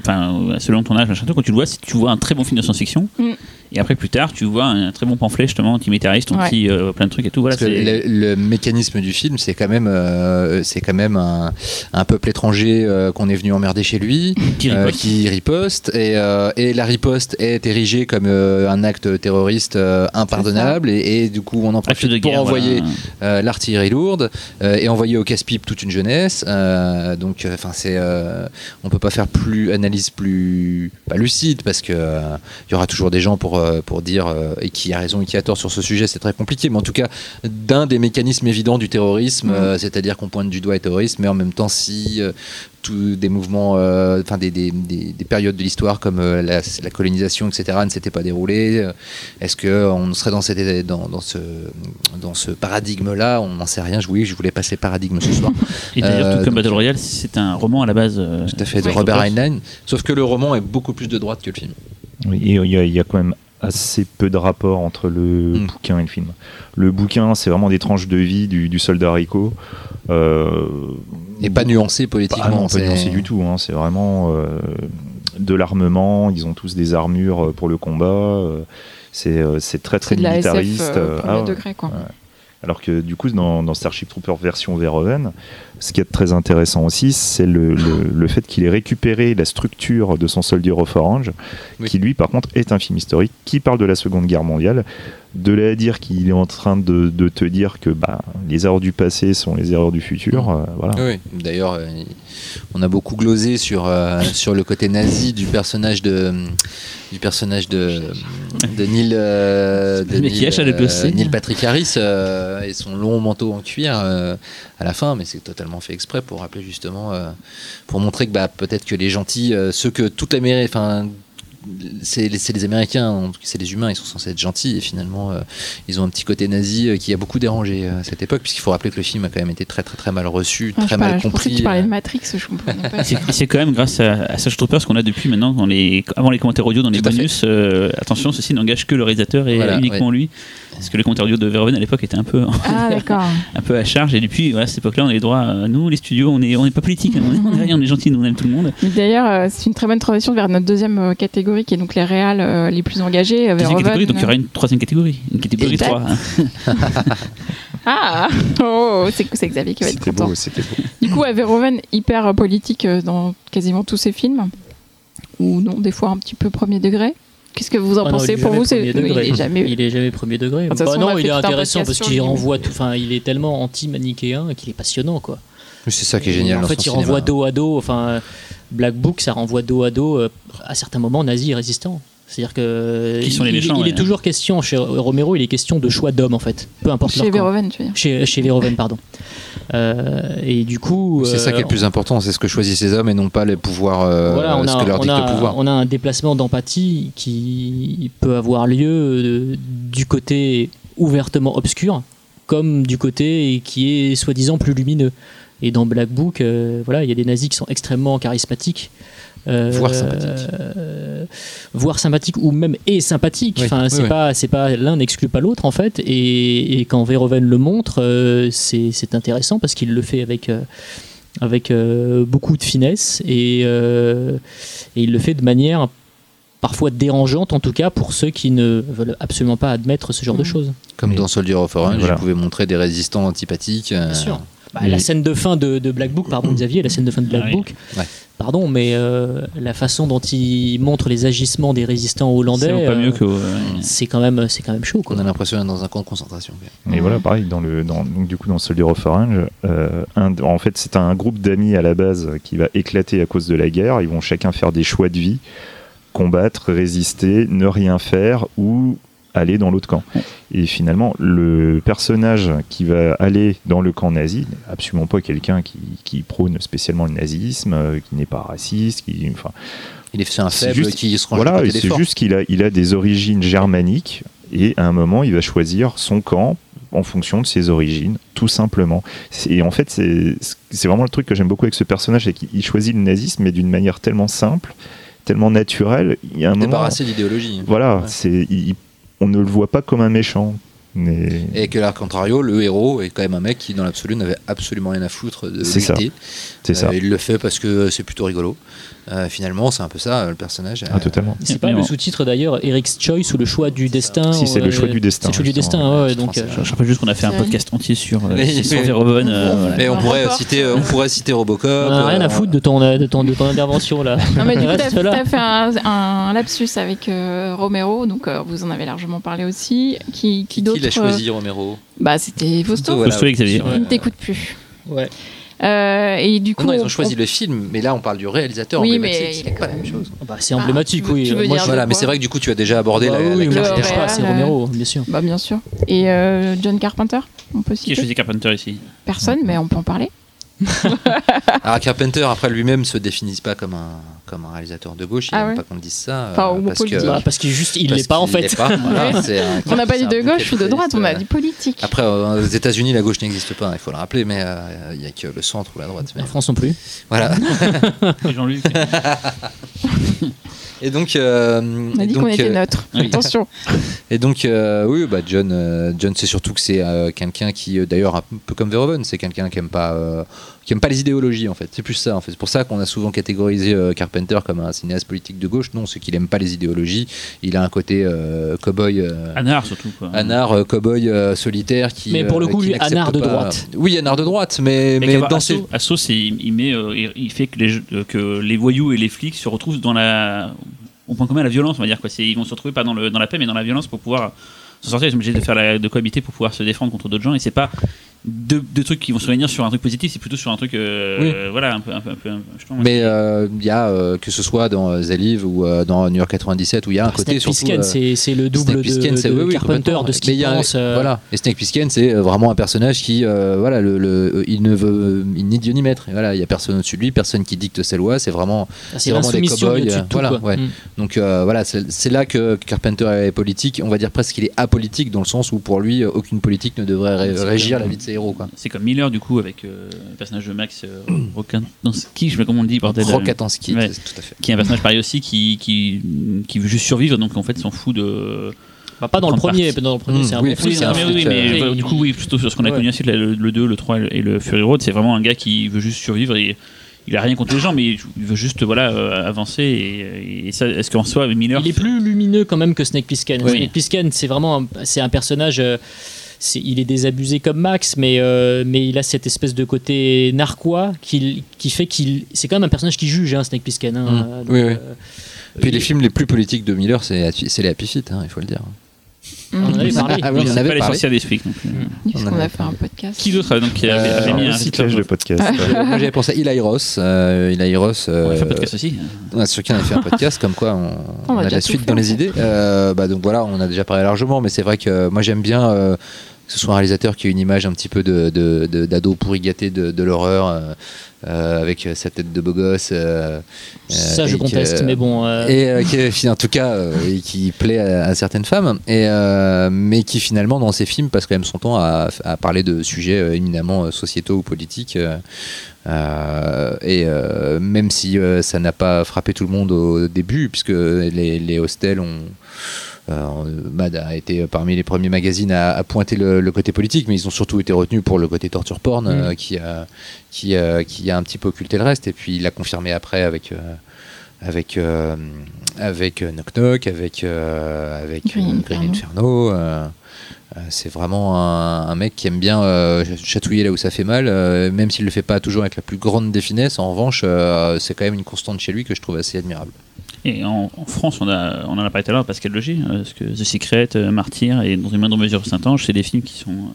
selon ton âge, machin, tout, quand tu le vois, si tu vois un très bon film de science-fiction, Mm. Et après plus tard, tu vois un très bon pamphlet justement anti-métériste, Ouais. anti euh, plein de trucs et tout. Voilà, Parce que le, le mécanisme du film, c'est quand même, euh, c'est quand même un, un peuple étranger euh, qu'on est venu emmerder chez lui, Qui euh, riposte. qui riposte, et, euh, et la riposte est érigée comme euh, un acte terroriste euh, impardonnable, et, et du coup on en profite pour envoyer voilà. euh, l'artillerie lourde euh, et envoyer au casse-pipe toute une jeunesse. Euh, donc, enfin, c'est, euh, on peut pas faire plus analyse plus pas lucide parce que euh, il y aura toujours des gens pour euh, pour dire euh, et qui a raison et qui a tort sur ce sujet. C'est très compliqué, mais en tout cas, d'un des mécanismes évidents du terrorisme, Mhm. euh, c'est-à-dire qu'on pointe du doigt les terroristes, mais en même temps, si tous des mouvements, euh, enfin des, des, des- des périodes de l'histoire comme euh, la, la colonisation, etc., ne s'étaient pas déroulées. Est-ce que on serait dans, cette, dans, dans ce, dans ce paradigme-là? On n'en sait rien. Je, oui, je voulais passer paradigme ce soir. Et d'ailleurs, Euh, tout comme Battle Royale, c'est un roman à la base. Tout à fait, de. Robert Heinlein. Sauf que le roman est beaucoup plus de droite que le film. Oui, et il y, a- il y a quand même assez peu de rapport entre le Mm. bouquin et le film. Le bouquin, c'est vraiment des tranches de vie du, du soldat Rico. Euh, Et pas nuancé politiquement. Ah non, pas nuancé du tout. hein. C'est vraiment euh, de l'armement. Ils ont tous des armures pour le combat. euh, C'est euh, très très C'est de la SF militariste. euh, euh, ah degré, quoi. Ouais. Alors que du coup, dans, dans Starship Troopers version Verhoeven, ce qui est très intéressant aussi, c'est le, le- le fait qu'il ait récupéré la structure de son Soldier of Orange, Oui. qui lui, par contre, est un film historique qui parle de la Seconde Guerre mondiale. De là à dire qu'il est en train de, de te dire que bah, les erreurs du passé sont les erreurs du futur, euh, voilà. Oui, d'ailleurs, euh, on a beaucoup glosé sur, euh, sur le côté nazi du personnage de, du personnage de, de Neil, euh, de glossée. Neil Patrick Harris euh, et son long manteau en cuir euh, à la fin, mais c'est totalement fait exprès pour rappeler justement, euh, pour montrer que bah, peut-être que les gentils, euh, ceux que toute l'Amérique, enfin, c'est les, c'est les Américains, c'est les humains, ils sont censés être gentils et finalement euh, ils ont un petit côté nazi euh, qui a beaucoup dérangé euh, à cette époque, puisqu'il faut rappeler que le film a quand même été très très très mal reçu, Ah, je très mal pas, je pensais que compris. tu parlais de. Matrix, je comprenais pas. C'est quand même grâce à, à Starship Troopers qu'on a depuis maintenant dans les, avant les commentaires audio dans les bonus. euh, attention, ceci n'engage que le réalisateur et Voilà, uniquement lui. Parce que les commentaires audio de Verhoeven à l'époque étaient un peu, Ah, *laughs* un peu à charge. Et depuis, voilà, à cette époque-là, on a les droits. euh, nous, les studios, on n'est on est pas politique. hein, on est- on est rien, on est gentil, nous, on aime tout le monde. D'ailleurs, euh, c'est une très bonne transition vers notre deuxième euh, catégorie, qui est donc les réals euh, les plus engagés. euh, Deuxième Verhoeven, catégorie, donc il y aura une troisième catégorie. Une catégorie Exact. 3. *laughs* hein. Ah oh, c'est c'est Xavier qui va être content. beau, beau. Du coup, à Verhoeven, hyper politique dans quasiment tous ses films. Ou non, des fois un petit peu premier degré. Qu'est-ce que vous en Ah non, pensez il est Pour jamais vous, c'est degré. il est jamais. Il est jamais premier degré. Façon, Bah non, il est intéressant parce qu'il renvoie tout. Enfin, il est tellement anti-manichéen qu'il est passionnant, quoi. C'est ça qui est génial. En dans fait, son il renvoie cinéma. dos à dos. Enfin, Black Book, ça renvoie dos à dos euh, à certains moments nazis et résistants. C'est-à-dire que Qui sont les il, méchants, il ouais. est toujours question chez Romero, il est question de choix d'hommes en fait, peu importe Chez leur camp. Verhoeven, tu veux dire. Chez, chez Verhoeven, pardon. Euh, et du coup, C'est ça qui est le euh, plus important, c'est ce que choisissent ces hommes et non pas les pouvoirs, euh, voilà, on ce a, que leur on, dicte a, le pouvoir. on a un déplacement d'empathie qui peut avoir lieu du côté ouvertement obscur, comme du côté qui est soi-disant plus lumineux. Et dans Black Book, euh, voilà, il y a des nazis qui sont extrêmement charismatiques. Euh, Voire sympathiques. euh, voire sympathiques ou même et sympathiques. Oui, Enfin, oui, c'est oui. pas, c'est pas l'un n'exclut pas l'autre en fait. Et, et quand Verhoeven le montre, euh, c'est c'est intéressant parce qu'il le fait avec euh, avec euh, beaucoup de finesse et, euh, et il le fait de manière parfois dérangeante en tout cas pour ceux qui ne veulent absolument pas admettre ce genre de Mhm. choses. Comme Mais- dans Soldier of Orange, Voilà. ils pouvaient montrer des résistants antipathiques. euh, Bien sûr. Bah, mais- La scène de fin de, de Black Book, pardon Xavier, la scène de fin de Black Ah oui. Book, Ouais. Pardon, mais euh, la façon dont il montre les agissements des résistants hollandais, euh, c'est quand même, c'est quand même chaud. Quoi. On a l'impression d'être dans un camp de concentration. Et voilà, pareil, dans le, dans, donc, du coup, dans Soldier of Orange, euh, un- en fait, c'est un groupe d'amis à la base qui va éclater à cause de la guerre. Ils vont chacun faire des choix de vie combattre, résister, ne rien faire ou aller dans l'autre camp. Et finalement, le personnage qui va aller dans le camp nazi n'est absolument pas quelqu'un qui, qui prône spécialement le nazisme, euh, qui n'est pas raciste, qui, enfin, Il est c'est un faible juste- qui se range Voilà, c'est juste qu'il a, il a des origines germaniques et à un moment, il va choisir son camp en fonction de ses origines, tout simplement. Et en fait, c'est c'est vraiment le truc que j'aime beaucoup avec ce personnage, c'est qu'il choisit le nazisme, mais d'une manière tellement simple, tellement naturelle. Il y a un moment, Débarrassé d'idéologie. voilà, Ouais. c'est, il- on ne le voit pas comme un méchant. Mais Et que, à contrario, le héros est quand même un mec qui, dans l'absolu, n'avait absolument rien à foutre de lutter. c'est ça. Euh, il le fait parce que c'est plutôt rigolo. Euh, finalement, c'est un peu ça, le personnage. Ah, totalement. C'est pas le sous-titre d'ailleurs, Eric's Choice ou le choix du destin Si, c'est le euh, choix du destin, C'est le choix du destin, ouais, donc. euh, Je rappelle juste qu'on a fait un podcast entier sur, euh. Verhoeven. euh. Mais on pourrait citer, euh, on pourrait citer Robocop. on a rien euh, à foutre de ton, de ton, de ton intervention là. Non, mais du coup, *laughs* t'as fait un, un lapsus avec euh, Romero, donc euh, vous en avez largement parlé aussi. Qui, qui, Qui, d'autre qui l'a euh, choisi, Romero? Bah, c'était Fausto. Fausto et Xavier. Il ne t'écoute plus. Ouais. Euh, et du coup, Non, non, ils on- ont choisi le film, mais là on parle du réalisateur Oui, emblématique, mais il c'est a pas quand la même chose. Bah, c'est emblématique, veux- oui. tu veux Moi, dire je- Voilà, de mais c'est vrai que du coup tu as déjà abordé Bah la, oui, la oui, c'est Romero, bien sûr. Bah, bien sûr. Et euh, John Carpenter, on peut Qui a citer choisi Carpenter ici Personne, mais on peut en parler. Alors *laughs* Carpenter après lui-même se définit pas comme un comme un réalisateur de gauche, il Ah aime ouais. pas qu'on dise ça. Enfin, euh, au parce Bah, parce qu'il juste, il l'est pas en fait. pas, *laughs* voilà, c'est un- On n'a pas dit de gauche ou de droite, on a dit politique. Après, euh, aux États-Unis, la gauche n'existe pas, il faut le rappeler, mais euh, il n'y a que le centre ou la droite. mais En France non plus. Voilà. *laughs* Jean-Luc. *laughs* Et donc, euh, On a dit qu'on était euh, neutre. oui. Attention. *laughs* Et donc, euh, oui, bah John, euh, John, c'est surtout que c'est euh, quelqu'un qui, d'ailleurs, un peu comme Verhoeven, c'est quelqu'un qui aime pas, euh, qui aime pas les idéologies en fait. C'est plus ça en fait. C'est pour ça qu'on a souvent catégorisé euh, Carpenter comme un cinéaste politique de gauche. Non, c'est qu'il aime pas les idéologies. Il a un côté euh, cowboy. Euh, Anard surtout. Quoi. Anard, euh, cowboy euh, solitaire qui. Mais pour le coup, lui, anard de pas- droite. Oui, anard de droite, mais, Mais, mais dans Asso, ses. Asso, c'est il, met, euh, il, fait que les, euh, que les voyous et les flics se retrouvent dans la au point commun la violence, on va dire quoi. Ils vont se retrouver pas dans la paix, mais dans la violence pour pouvoir s'en sortir. Ils sont obligés de faire la, de cohabiter pour pouvoir se défendre contre d'autres gens. Et c'est pas deux, deux trucs qui vont se réunir sur un truc positif, c'est plutôt sur un truc euh, Oui. euh, voilà un peu un peu un peu. justement, Mais euh, il y a euh, que ce soit dans euh, The Live ou euh, dans New York 97 où il y a un côté Snake surtout. Plissken, euh, c'est le double Snake de, de oui, oui, Carpenter, de ce qu'il pense. euh, Voilà. Et Snake Plissken, c'est euh, vraiment un personnage qui, euh, voilà, le, le- il ne veut ni Dieu ni maître. Et voilà, il y a personne au-dessus de lui, personne qui dicte ses lois. C'est vraiment. C'est c'est vraiment des cow-boys, au-dessus de euh, tout. voilà, ouais. Mm. Donc euh, voilà, c'est là que Carpenter est politique. On va dire presque qu'il est apolitique dans le sens où pour lui, euh, aucune politique ne devrait régir la vie de ses héros. Quoi. C'est comme Miller du coup avec euh, le personnage de Max euh, Rokatansky, je sais pas comment on dit bordel. euh, ouais. c'est tout à fait. qui est un personnage pareil aussi qui, qui, qui veut juste survivre donc en fait s'en fout de Bah, pas dans le premier, dans le premier, Mm, c'est un oui, Oui, un non, mais oui, mais euh, bah, du coup, oui, plutôt sur ce qu'on a Ouais. connu ensuite, le, le 2, le 3 et le Fury Road, c'est vraiment un gars qui veut juste survivre et il a rien contre les gens, mais il veut juste voilà, euh, avancer. Et, et ça, est-ce qu'en soi, Miller. Il est plus lumineux quand même que Snake Plissken. Oui. Snake Plissken, c'est vraiment un, c'est un personnage. euh, il est désabusé comme Max, mais, euh, mais il a cette espèce de côté narquois qui, qui fait qu'il. C'est quand même un personnage qui juge, hein, Snake Plissken. hein. Mm. Donc, Oui, oui. euh, Puis les films les plus politiques de Miller, c'est c'est les Happy Feet, hein, il faut le dire. On en avait parlé. Ah oui, on c'est avait pas les parlé. sorcières des flics. Parce On a fait un podcast. Qui d'autre a- donc, qui avait, Euh, mis un Recyclage de podcast. *laughs* Moi j'avais pensé à Eli Ross. Euh, Eli Ross. On a fait un podcast aussi. on a sur qui on a fait un podcast, comme quoi on, On on a la suite fait, dans les idées. Euh, bah, donc voilà, on a déjà parlé largement, mais c'est vrai que moi j'aime bien euh, que ce soit un réalisateur qui a une image un petit peu de, d'ado pourri gâté de, de l'horreur, euh, euh, avec sa tête de beau gosse. euh, Ça, je conteste, mais bon. et qui, *laughs* en tout cas, et qui plaît à, à certaines femmes, et, mais qui finalement dans ses films passe quand même son temps à, à parler de sujets éminemment sociétaux ou politiques. euh, et euh, même si euh, ça n'a pas frappé tout le monde au début, puisque les, les hostels ont. Euh, Mad a été parmi les premiers magazines à, à pointer le, le côté politique, mais ils ont surtout été retenus pour le côté torture porn euh, qui, a, qui, a, qui a un petit peu occulté le reste. Et puis il l'a confirmé après avec, euh, avec, euh, avec euh, Knock Knock, avec, euh, avec Green euh, Green Inferno. Inferno. euh, euh, c'est vraiment un, mec qui aime bien euh, chatouiller là où ça fait mal, euh, même s'il le fait pas toujours avec la plus grande des. En revanche, euh, c'est quand même une constante chez lui que je trouve assez admirable. Et en, France, on, en a parlé tout à l'heure, Pascal Logier, euh, parce que The Secret, euh, Martyr et Dans une moindre mesure Saint-Ange, c'est des films qui sont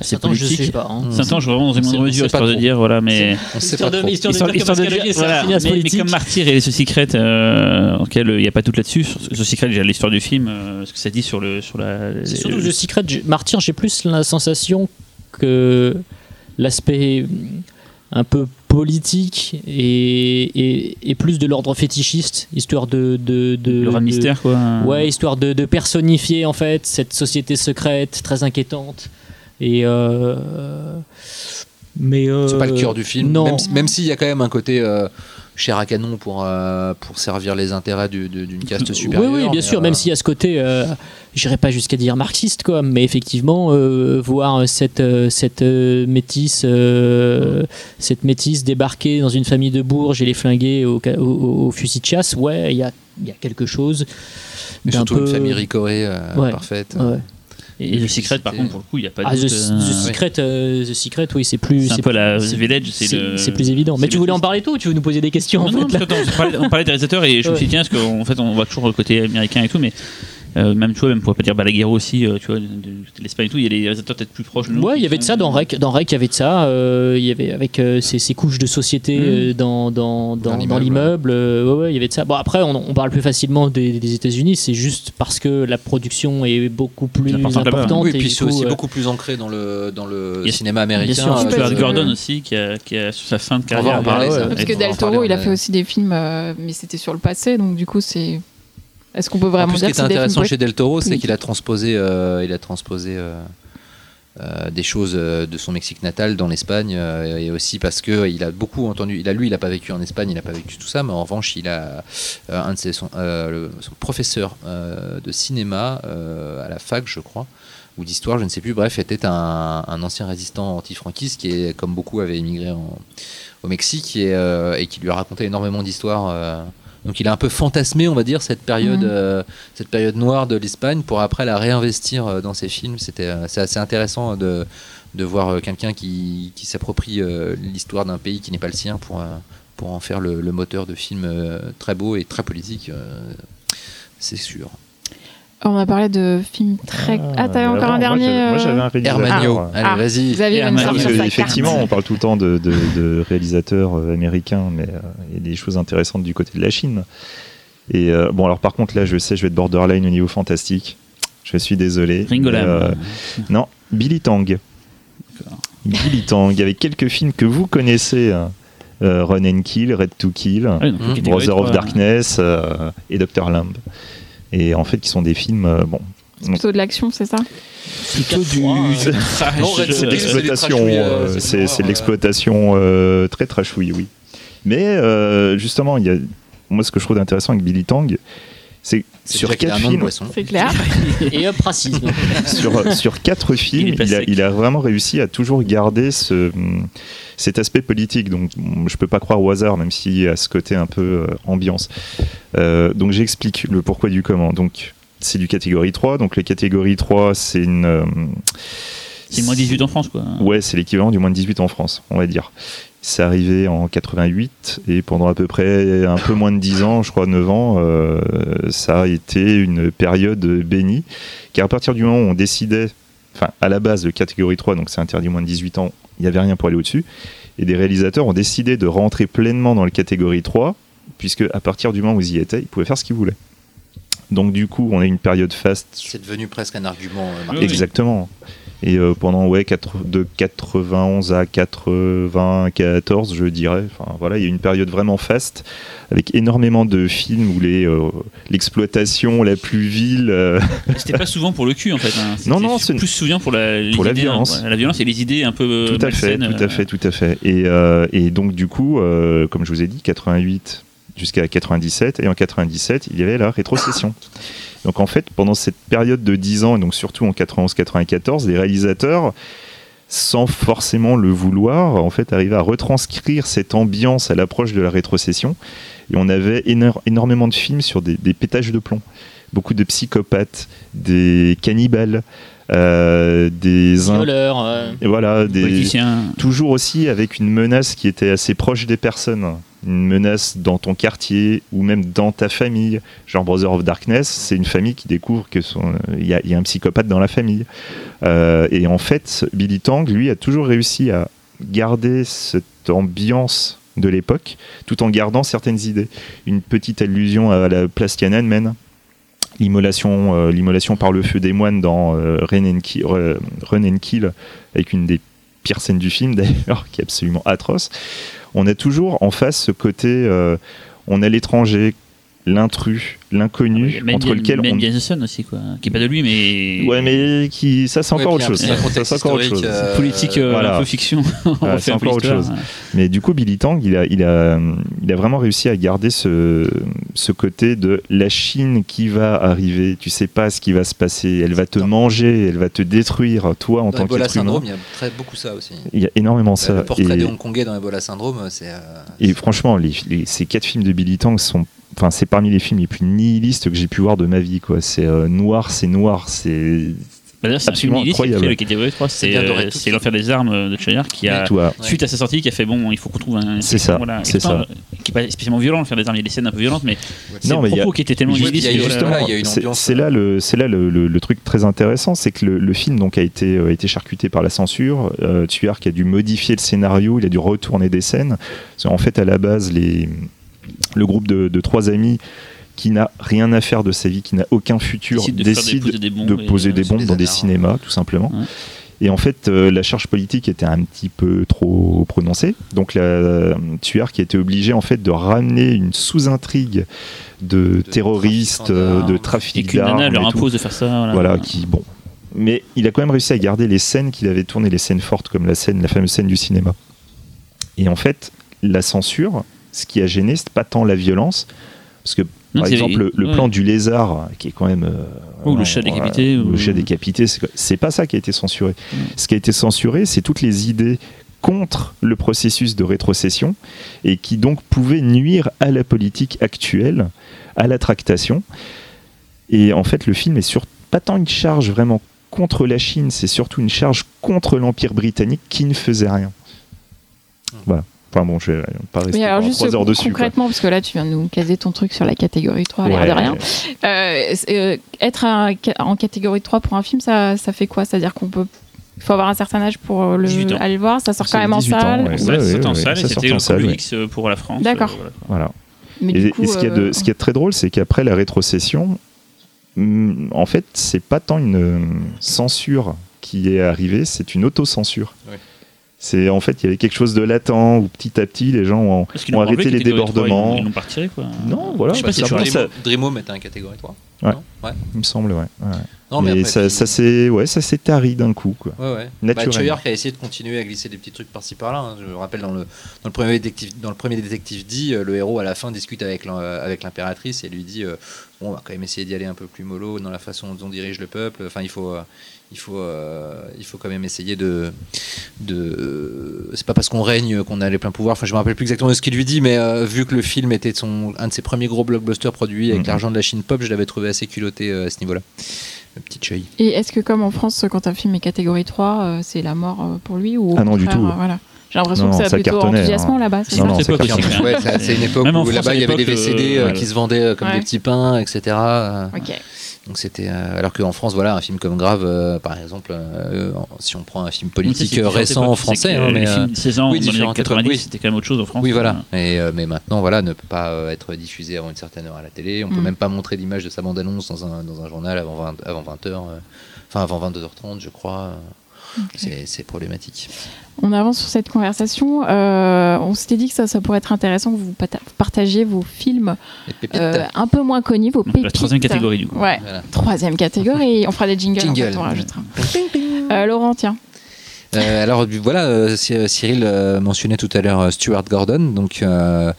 assez Attends, je sais pas. hein. Saint-Ange, vraiment, dans une moindre mesure, histoire de dire, voilà, mais. Histoire pas de- histoire de Histoire, de dire, c'est voilà, cinéaste mais, mais politique. comme Martyr et The Secret, euh, auquel il n'y a pas tout là-dessus, The Secret, déjà l'histoire du film, euh, ce que ça dit sur, le, sur la. C'est surtout The Secret, Martyr, j'ai plus la sensation que l'aspect un peu politique et, et, et plus de l'ordre fétichiste, histoire de. de, de Le de de- mystère, quoi. Ouais, histoire de, de personnifier en fait cette société secrète très inquiétante. Et. euh, mais. euh, C'est pas le cœur du film. Non. Même, si- même s'il y a quand même un côté euh, chair à canon pour, euh, pour servir les intérêts du- d'une caste Oui, supérieure. oui, bien mais, sûr, euh, même s'il y a ce côté, euh, j'irais pas jusqu'à dire marxiste, quoi, mais effectivement, voir cette, cette métisse, cette métisse débarquer dans une famille de Bourges et les flinguer au, ca- au- au fusil de chasse, ouais, il y a, y a quelque chose. mais surtout peu- une famille ricorée Ouais. parfaite. Ouais. Et The Secret, par contre, pour le coup, il n'y a pas de Ah, The, doute, The euh, Secret, euh, The Secret, oui, c'est plus. C'est un peu la The Village, c'est c'est le- c'est plus évident. Mais tu voulais en parler toi ou tu veux nous poser des questions en Non, fait, on parlait des réalisateurs et je me suis dit, tiens, parce qu'en fait, on voit toujours le côté américain et tout, mais euh, même, tu vois, même, on pourrait pas dire Balaguerro aussi, euh, tu vois, de, de- de l'Espagne et tout, il y a des réalisateurs peut-être plus proches de nous. Ouais, il y avait de ça dans Rec. Dans Rec, il y avait de ça. euh, il y avait avec euh, ces, ces couches de société Mm. euh, dans, dans, dans, l'immeuble, euh, ouais, ouais, il y avait de ça. Bon, après, on, on parle plus facilement des, des États-Unis. C'est juste parce que la production est beaucoup plus importante. Oui, et et puis c'est aussi euh, beaucoup plus ancré dans le, dans le cinéma américain. Bien sûr, Stuart Gordon aussi, qui a, qui a sur sa fin de On va carrière. en parler, ouais, ça. ouais. Parce que Del Toro, il a fait aussi des films, mais c'était sur le passé, donc du coup, c'est. Est-ce qu'on peut En vraiment plus, ce qui dire est intéressant chez Del Toro, c'est qu'il a transposé, euh, il a transposé euh, euh, des choses euh, de son Mexique natal dans l'Espagne, euh, et aussi parce que il a beaucoup entendu. Il a lui, il a pas vécu en Espagne, il n'a pas vécu tout ça, mais en revanche, il a un de ses, son, le- son professeur de cinéma à la fac, je crois, ou d'histoire, je ne sais plus. Bref, était un, un ancien résistant antifranquiste qui est, comme beaucoup, avait émigré en- au Mexique et, et qui lui a raconté énormément d'histoires. Donc il a un peu fantasmé, on va dire, cette période, Mhm. euh, cette période noire de l'Espagne pour après la réinvestir euh, dans ses films. C'était, euh, c'est assez intéressant de, de voir quelqu'un qui, qui s'approprie l'histoire d'un pays qui n'est pas le sien pour, pour en faire le, le moteur de films très beaux et très politiques. c'est sûr. On a parlé de films très. Ah, t'avais mais encore un dernier. j'avais- Moi, j'avais un euh, réalisateur. Hermanio, euh, allez, Ah. vas-y. Xavier effectivement, on parle tout le temps de, de- de réalisateurs euh, américains, mais euh, il y a des choses intéressantes du côté de la Chine. Et euh, bon, alors par contre, là, je sais, je vais être borderline au niveau fantastique. Je suis désolé. Ringo mais, Lam. euh, non, Billy Tang. Billy Tang, avec quelques films que vous connaissez hein. Euh, Run and Kill, Red to Kill, catégorie Brother of trois. Darkness euh, et Dr. Lamb. Et en fait, qui sont des films, euh, bon, C'est plutôt de l'action, c'est ça? Plutôt du. *laughs* Non, euh, c'est de l'exploitation, euh, c'est de l'exploitation euh, très trashouille, oui. Mais euh, justement, il y a, moi, ce que je trouve intéressant avec Billy Tang, c'est sur quatre films, boisson. C'est clair. *laughs* Et hop, racisme. sur, sur quatre films, Il est il, a, sec. il a vraiment réussi à toujours garder ce, cet aspect politique. Donc, je peux pas croire au hasard, même s'il y a ce côté un peu euh, ambiance. Euh, donc, j'explique le pourquoi du comment. Donc, c'est du catégorie 3. Donc, les catégories 3, c'est une. euh, C'est moins 18 en France, quoi. Ouais, c'est l'équivalent du moins de 18 en France, on va dire. C'est arrivé en 88 et pendant à peu près un peu moins de 10 ans, je crois 9 ans, euh, ça a été une période bénie. Car à partir du moment où on décidait, enfin à la base de catégorie 3, donc c'est interdit moins de 18 ans, il n'y avait rien pour aller au-dessus. Et des réalisateurs ont décidé de rentrer pleinement dans le catégorie 3, puisque à partir du moment où ils y étaient, ils pouvaient faire ce qu'ils voulaient. Donc du coup, on a une période faste C'est devenu presque un argument. euh, Oui. Exactement. Et euh, pendant ouais, de 91 à 94, je dirais, enfin, voilà, il y a une période vraiment faste, avec énormément de films où euh, l'exploitation la plus vile. euh, C'était pas souvent pour le cul en fait. hein. *laughs* Non, non, c'est- plus souvent pour la, les Pour la idées, violence. hein, la violence et les idées un peu tout à fait, tout à fait, tout à fait. Et, et donc, du coup, comme je vous ai dit, 88 jusqu'à 97, et en 97, il y avait la rétrocession. Donc, en fait, pendant cette période de 10 ans, et donc surtout en 91-94, les réalisateurs, sans forcément le vouloir, en fait, arrivaient à retranscrire cette ambiance à l'approche de la rétrocession. Et on avait énor- énormément de films sur des, des pétages de plomb. Beaucoup de psychopathes, des cannibales, euh, des... in- Violeur. euh, voilà, des, politiciens. toujours aussi avec une menace qui était assez proche des personnes. Une menace dans ton quartier ou même dans ta famille. Genre Brother of Darkness, c'est une famille qui découvre que son- il y, a- un psychopathe dans la famille. Euh, et en fait, Billy Tang, lui, a toujours réussi à garder cette ambiance de l'époque, tout en gardant certaines idées. Une petite allusion à la place Tiananmen, l'immolation, euh, l'immolation par le feu des moines dans euh, Run and Re- Run and Kill, avec une des pire scène du film *laughs* d'ailleurs, qui est absolument atroce. On a toujours en face ce côté, euh, on a l'étranger, l'intrus, l'inconnu, Même entre lequel même on. Jason aussi, quoi. Qui est pas de lui, mais. Ouais, mais qui, ça c'est encore autre chose. Ça, contexte c'est encore autre chose. euh, politique, euh, voilà. un peu fiction. C'est encore autre chose. Mais du coup, Billy Tang, il a, il a, il a vraiment réussi à garder ce, ce côté de la Chine qui va arriver. Tu sais pas ce qui va se passer. Elle va te Non. manger, elle va te détruire, toi en Dans tant qu'être humain. syndrome, il y a très beaucoup ça aussi. Il y a énormément le ça. portrait Et- des Hongkongais dans Ebola syndrome, c'est. euh, Et franchement, les, les- ces quatre films de Billy Tang sont, enfin, c'est parmi les films les plus nihilistes que j'ai pu voir de ma vie. Quoi. C'est euh, noir, c'est noir, c'est Bah, c'est Absolument incroyable. créé le catégorie 3. C'est C'est bien doré, euh, c'est ça. l'enfer des armes de Chayar qui a. toi. Ouais. Suite à sa sortie, qui a fait bon, il faut qu'on trouve un. C'est ça, voilà, c'est pourtant, Qui est pas spécialement violent, l'enfer des armes. Il y a des scènes un peu violentes, mais c'est Non, le mais il y a- propos qui était tellement Oui, nihiliste. il y a que, justement- voilà. il y a une c'est- C'est euh, là, le, c'est là le, le- le truc très intéressant, c'est que le, le film donc a été, euh, a été charcuté par la censure. Euh, Tuyark a dû modifier le scénario, il a dû retourner des scènes. Qu'en fait, à la base, les, le groupe de, de trois amis qui n'a rien à faire de sa vie, qui n'a aucun futur, Décide de des bombes poser des bombes des dans des cinémas, tout simplement. Ouais. Et en fait, euh, la charge politique était un petit peu trop prononcée. Donc, la Tuyark qui a été obligé en fait de ramener une sous-intrigue de, terroristes, euh, de trafic d'armes. leur et tout. impose de faire ça. Voilà. Voilà, qui bon. Mais il a quand même réussi à garder les scènes qu'il avait tournées, les scènes fortes, comme la scène, la fameuse scène du cinéma. Et en fait, la censure, ce qui a gêné, c'est pas tant la violence, parce que par exemple le, ouais. plan du lézard, qui est quand même euh, Ou le chat décapité, ou le chat décapité, c'est pas ça qui a été censuré. Mm. Ce qui a été censuré, c'est toutes les idées contre le processus de rétrocession et qui donc pouvaient nuire à la politique actuelle, à la tractation. Et en fait, le film est sur pas tant une charge vraiment contre la Chine, c'est surtout une charge contre l'Empire britannique qui ne faisait rien. Voilà. Enfin bon, je vais pas rester alors, juste trois heures dessus. quoi. concrètement, parce que là, tu viens de nous caser ton truc sur la catégorie 3, à l'air Ouais. de rien. Euh, euh, être un- en catégorie 3 pour un film, ça, ça fait quoi? C'est-à-dire qu'on peut. Il faut avoir un certain âge pour euh, le, 18 ans. aller le voir, ça sort quand même en 18 ans, salle. ouais. Ouais, Ouais, ça ouais, en ouais, salle, ça c'était en le salle, pour la France. D'accord. euh, voilà. Mais Et, du coup, et ce, qui est de, ce qui est très drôle, c'est qu'après la rétrocession, hum, en fait, c'est pas tant une censure qui est arrivée, c'est une autocensure. Ouais. C'est en fait, il y avait quelque chose de latent où petit à petit, les gens ont, ont arrêté les catégorie 3, débordements. Ils l'ont pas retiré, quoi. Non, voilà, Je sais bah, pas si toujours ça- Dreamo, était un catégorie 3 Ouais. Non ouais. il me semble, ouais. ouais. Non, mais après, ça, puis- ça s'est, ouais, ça s'est tari d'un coup, quoi. Ouais, ouais. Naturellement. Bah, a essayé de continuer à glisser des petits trucs par-ci par-là. hein. Je me rappelle dans le, dans le premier détective, dans le premier détective dit, euh, le héros à la fin discute avec avec l'impératrice et lui dit, euh, bon, on va quand même essayer d'y aller un peu plus mollo dans la façon dont on dirige le peuple. Enfin, il faut, euh, il faut, euh, il faut quand même essayer de, de. C'est pas parce qu'on règne qu'on a les pleins pouvoirs. Enfin, je me rappelle plus exactement de ce qu'il lui dit, mais euh, vu que le film était son, un de ses premiers gros blockbusters produits avec Mhm. l'argent de la Chine pop, je l'avais trouvé assez culotté euh, à ce niveau-là. Le petit Choi. Et est-ce que, comme en France, quand un film est catégorie 3, euh, c'est la mort euh, pour lui ou Ah non, du tout. euh, voilà. J'ai l'impression que c'est ça plutôt cartonnait, enthousiasmant hein. là-bas, c'est Non, non. Ouais, une époque Même où là-bas il y avait l'époque, VCD euh, euh, voilà. qui se vendaient euh, comme Ouais. des petits pains, etc. Ok. Donc c'était euh, alors qu'en France, voilà, un film comme Grave, euh, par exemple, euh, si on prend un film politique récent français, hein, mais les films de 16 ans oui, dans les années différentes époques, 90, oui. c'était quand même autre chose en France. oui, voilà. Et, mais maintenant, voilà, ne peut pas être diffusé avant une certaine heure à la télé. On peut Mm. même pas montrer l'image de sa bande-annonce dans un, dans un journal avant 20, avant 20 heures, euh, enfin avant 22h30, je crois. C'est problématique. On avance sur cette conversation. Euh, on s'était dit que ça, ça pourrait être intéressant que vous partagiez vos films euh, un peu moins connus, vos pépites. la troisième catégorie, du coup. Ouais, Voilà. troisième catégorie. On fera des jingles, en Jingle. fait, on rajoutera. Euh, Laurent, tiens. Euh, alors voilà, euh, Cy- Cyril euh, mentionnait tout à l'heure Stuart Gordon, donc euh,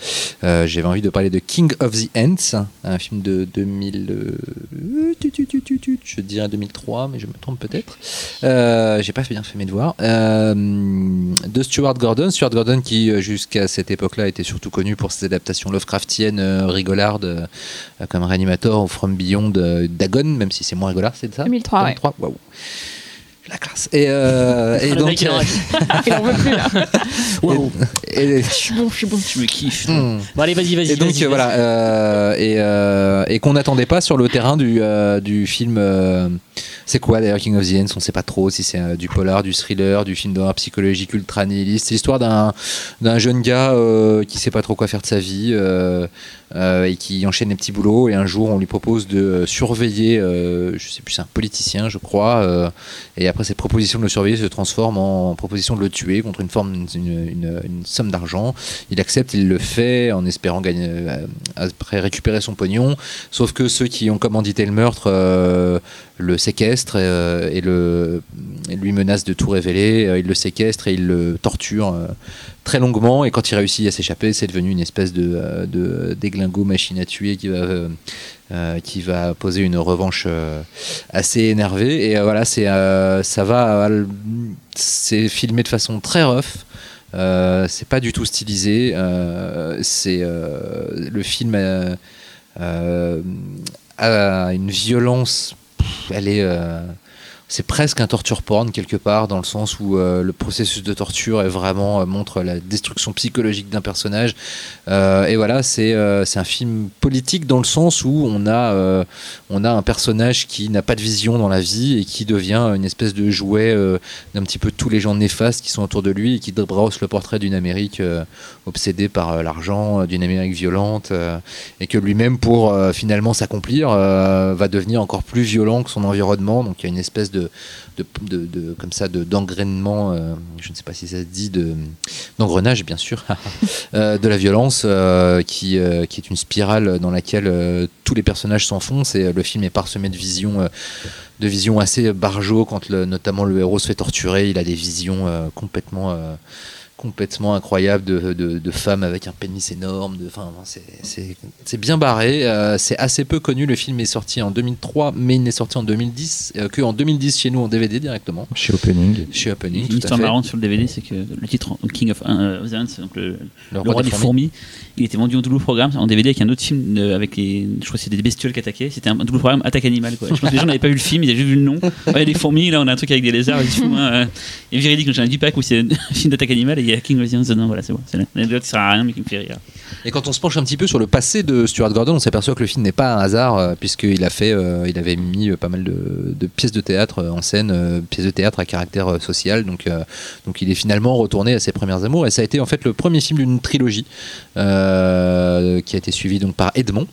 euh, j'avais envie de parler de King of the Ants, un film de 2000, euh, tu, tu, tu, tu, tu, je dirais 2003, mais je me trompe peut-être. J'ai pas bien fait mes devoirs. De Stuart Gordon, Stuart Gordon qui jusqu'à cette époque-là était surtout connu pour ses adaptations Lovecraftiennes rigolardes, comme Reanimator ou From Beyond Dagon, même si c'est moins rigolard, c'est ça 2003, ouais. 2003, waouh. La classe. Et, euh, et donc, mec, il en euh, veut plus, là. *laughs* Waouh. Je suis bon, je suis bon. Je me kiffe. Hmm. Bon, allez, vas-y, vas-y. Et donc vas-y, voilà, euh, et, euh, et qu'on n'attendait pas sur le terrain du, euh, du film. euh, c'est quoi d'ailleurs King of the Ends On sait pas trop si c'est euh, du polar, du thriller, du film d'horreur psychologique ultra nihiliste. C'est l'histoire d'un d'un jeune gars euh, qui sait pas trop quoi faire de sa vie euh, euh, et qui enchaîne les petits boulots. Et un jour, on lui propose de surveiller, euh, je sais plus, c'est un politicien, je crois. euh, et après, cette proposition de le surveiller se transforme en proposition de le tuer contre une forme, une, somme d'argent. Il accepte, il le fait en espérant gagner, euh, après récupérer son pognon. Sauf que ceux qui ont commandité le meurtre euh, le séquestrent euh, et, le, lui menacent de tout révéler. Euh, Ils le séquestrent et ils le torturent euh, très longuement. Et quand il réussit à s'échapper, c'est devenu une espèce de, de déglingo machine à tuer qui va, qui va poser une revanche assez énervée. Et voilà, c'est ça va, c'est filmé de façon très rough. C'est pas du tout stylisé. c'est le film a une violence. Elle est. c'est presque un torture porn quelque part dans le sens où euh, le processus de torture est vraiment euh, montre la destruction psychologique d'un personnage Euh, et voilà c'est c'est un film politique dans le sens où on a on a un personnage qui n'a pas de vision dans la vie et qui devient une espèce de jouet d'un petit peu tous les gens néfastes qui sont autour de lui et qui brosse le portrait d'une Amérique obsédée par l'argent, d'une Amérique violente, et que lui-même, pour finalement s'accomplir, va devenir encore plus violent que son environnement. Donc il y a une espèce de, de, comme ça, de d'engrainement, euh, je ne sais pas si ça se dit, de d'engrenage bien sûr, *laughs* euh, de la violence, euh, qui, qui est une spirale dans laquelle tous les personnages s'enfoncent. Et le film est parsemé de visions. de visions assez barjo quand notamment le héros se fait torturer il a des visions complètement complètement incroyables de, de, de femmes avec un pénis énorme de enfin c'est- c'est c'est bien barré euh, c'est assez peu connu le film est sorti en 2003 mais il n'est sorti en 2010 euh, que en 2010 chez nous en DVD directement Chez Opening. chez Happening Une histoire fait marrante sur le DVD, c'est que le titre King of euh, the Ants, donc le, le le roi, roi des des fourmis. fourmis, il était vendu en double programme en DVD avec un autre film avec les, je crois que c'était des bestioles qui attaquaient. C'était un double programme attaque animale quoi. Je pense que les gens n'avaient pas vu le film, ils avaient juste vu le nom. Ouais, il y a des fourmis, là on a un truc avec des lézards. Et, tout, hein, euh, et véridique, j'ai un 10 pack où c'est un *laughs* film d'attaque animale et y King of the dedans. Voilà, c'est bon. C'est l'anecdote qui sert à rien mais qui me fait rire. Et quand on se penche un petit peu sur le passé de Stuart Gordon, on s'aperçoit que le film n'est pas un hasard, euh, puisqu'il a fait, euh, il avait mis euh, pas mal de, pièces de théâtre euh, en scène, pièces de théâtre à caractère social. Donc, donc il est finalement retourné à ses premières amours. Et ça a été en fait le premier film d'une trilogie qui a été suivi donc par Edmond.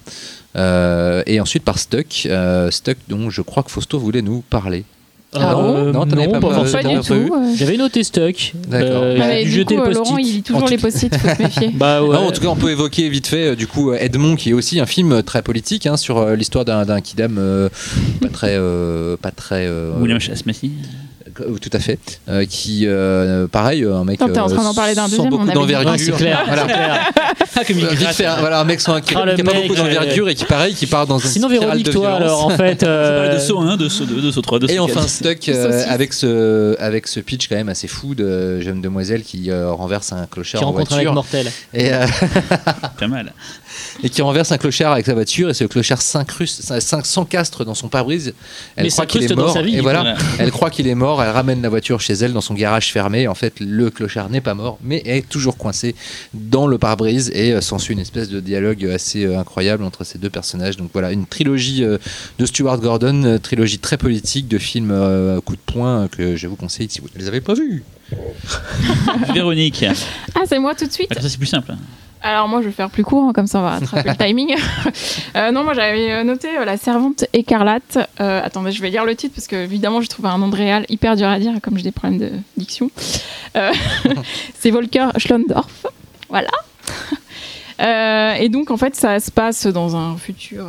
et ensuite par Stuck, Stuck dont je crois que Fausto voulait nous parler. Ah Euh, bon Non, t'en avais pas pas pas- du tout. euh. J'avais noté stock. D'accord. Euh, Ah, j'ai le Laurent, il lit toujours les post-it, faut *laughs* se méfier. Bah ouais. Non, en tout cas, on peut évoquer vite fait euh, du coup Edmond, qui est aussi un film très politique hein, sur l'histoire d'un d'un kidam euh, pas très, euh, pas très. euh, William Chasmassy. Euh, tout à fait. euh, qui, euh, pareil, un mec. T'es en train d'en parler d'un sans beaucoup d'envergure. Ah, c'est clair, Voilà. c'est clair. Ah, Euh, vite fait, hein, voilà, un mec sans qui Ah, a le pas beaucoup d'envergure et qui, pareil, qui part dans une Sinon, Véronique, de toi, violence. alors, en fait. *laughs* Euh, de saut 1, de saut 2, de saut 3, de saut Et 4. enfin Stuck euh, avec ce avec ce pitch quand même assez fou de jeune demoiselle qui euh, renverse un clochard qui en rencontre un mec voiture mortel. et, euh, *laughs* Pas mal. Et qui renverse un clochard avec sa voiture et ce clochard s'incruste s'in- s'encastre dans son pare-brise. Elle Mais croit qu'il est mort vie, et voilà, voilà. *laughs* elle croit qu'il est mort. Elle ramène la voiture chez elle dans son garage fermé. En fait, le clochard n'est pas mort, mais est toujours coincé dans le pare-brise et euh, s'ensuit une espèce de dialogue assez euh, incroyable entre ces deux personnages. Donc voilà, une trilogie euh, de Stuart Gordon, euh, trilogie très politique de films euh, à coup de poing que je vous conseille si vous ne les avez pas vus. *laughs* Véronique. Ah, c'est moi tout de suite Ah, ça c'est plus simple. Alors moi je vais faire plus court, hein, comme ça on va rattraper le *laughs* timing. *laughs* Euh, non, moi j'avais euh, noté euh, La Servante écarlate. Euh, attendez, je vais lire le titre parce que évidemment j'ai trouvé un nom de réal hyper dur à dire comme j'ai des problèmes de diction. *laughs* C'est Volker Schlondorf. Voilà. Et donc en fait ça se passe dans un futur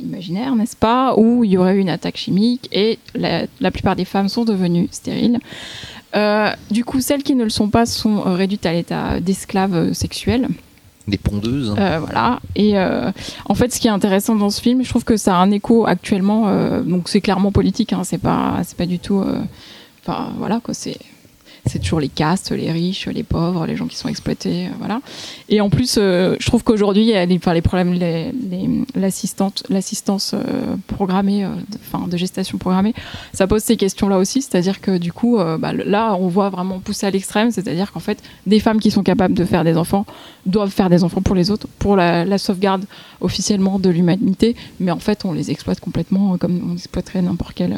imaginaire, n'est-ce pas, où il y aurait eu une attaque chimique et la, la plupart des femmes sont devenues stériles. Du coup, celles qui ne le sont pas sont réduites à l'état d'esclaves sexuels. Des pondeuses. Euh, voilà. Et euh, en fait, ce qui est intéressant dans ce film, je trouve que ça a un écho actuellement. euh, donc c'est clairement politique. Hein, c'est pas, c'est pas du tout. euh, Enfin voilà quoi. C'est c'est toujours les castes, les riches, les pauvres, les gens qui sont exploités, euh, voilà. Et en plus, euh, je trouve qu'aujourd'hui, les, enfin, les problèmes, l'assistante, l'assistance euh, programmée, de, enfin, de gestation programmée, ça pose ces questions-là aussi. C'est-à-dire que du coup, bah, là, on voit vraiment pousser à l'extrême. C'est-à-dire qu'en fait, des femmes qui sont capables de faire des enfants doivent faire des enfants pour les autres, pour la, sauvegarde officiellement de l'humanité. Mais en fait, on les exploite complètement comme on exploiterait n'importe quel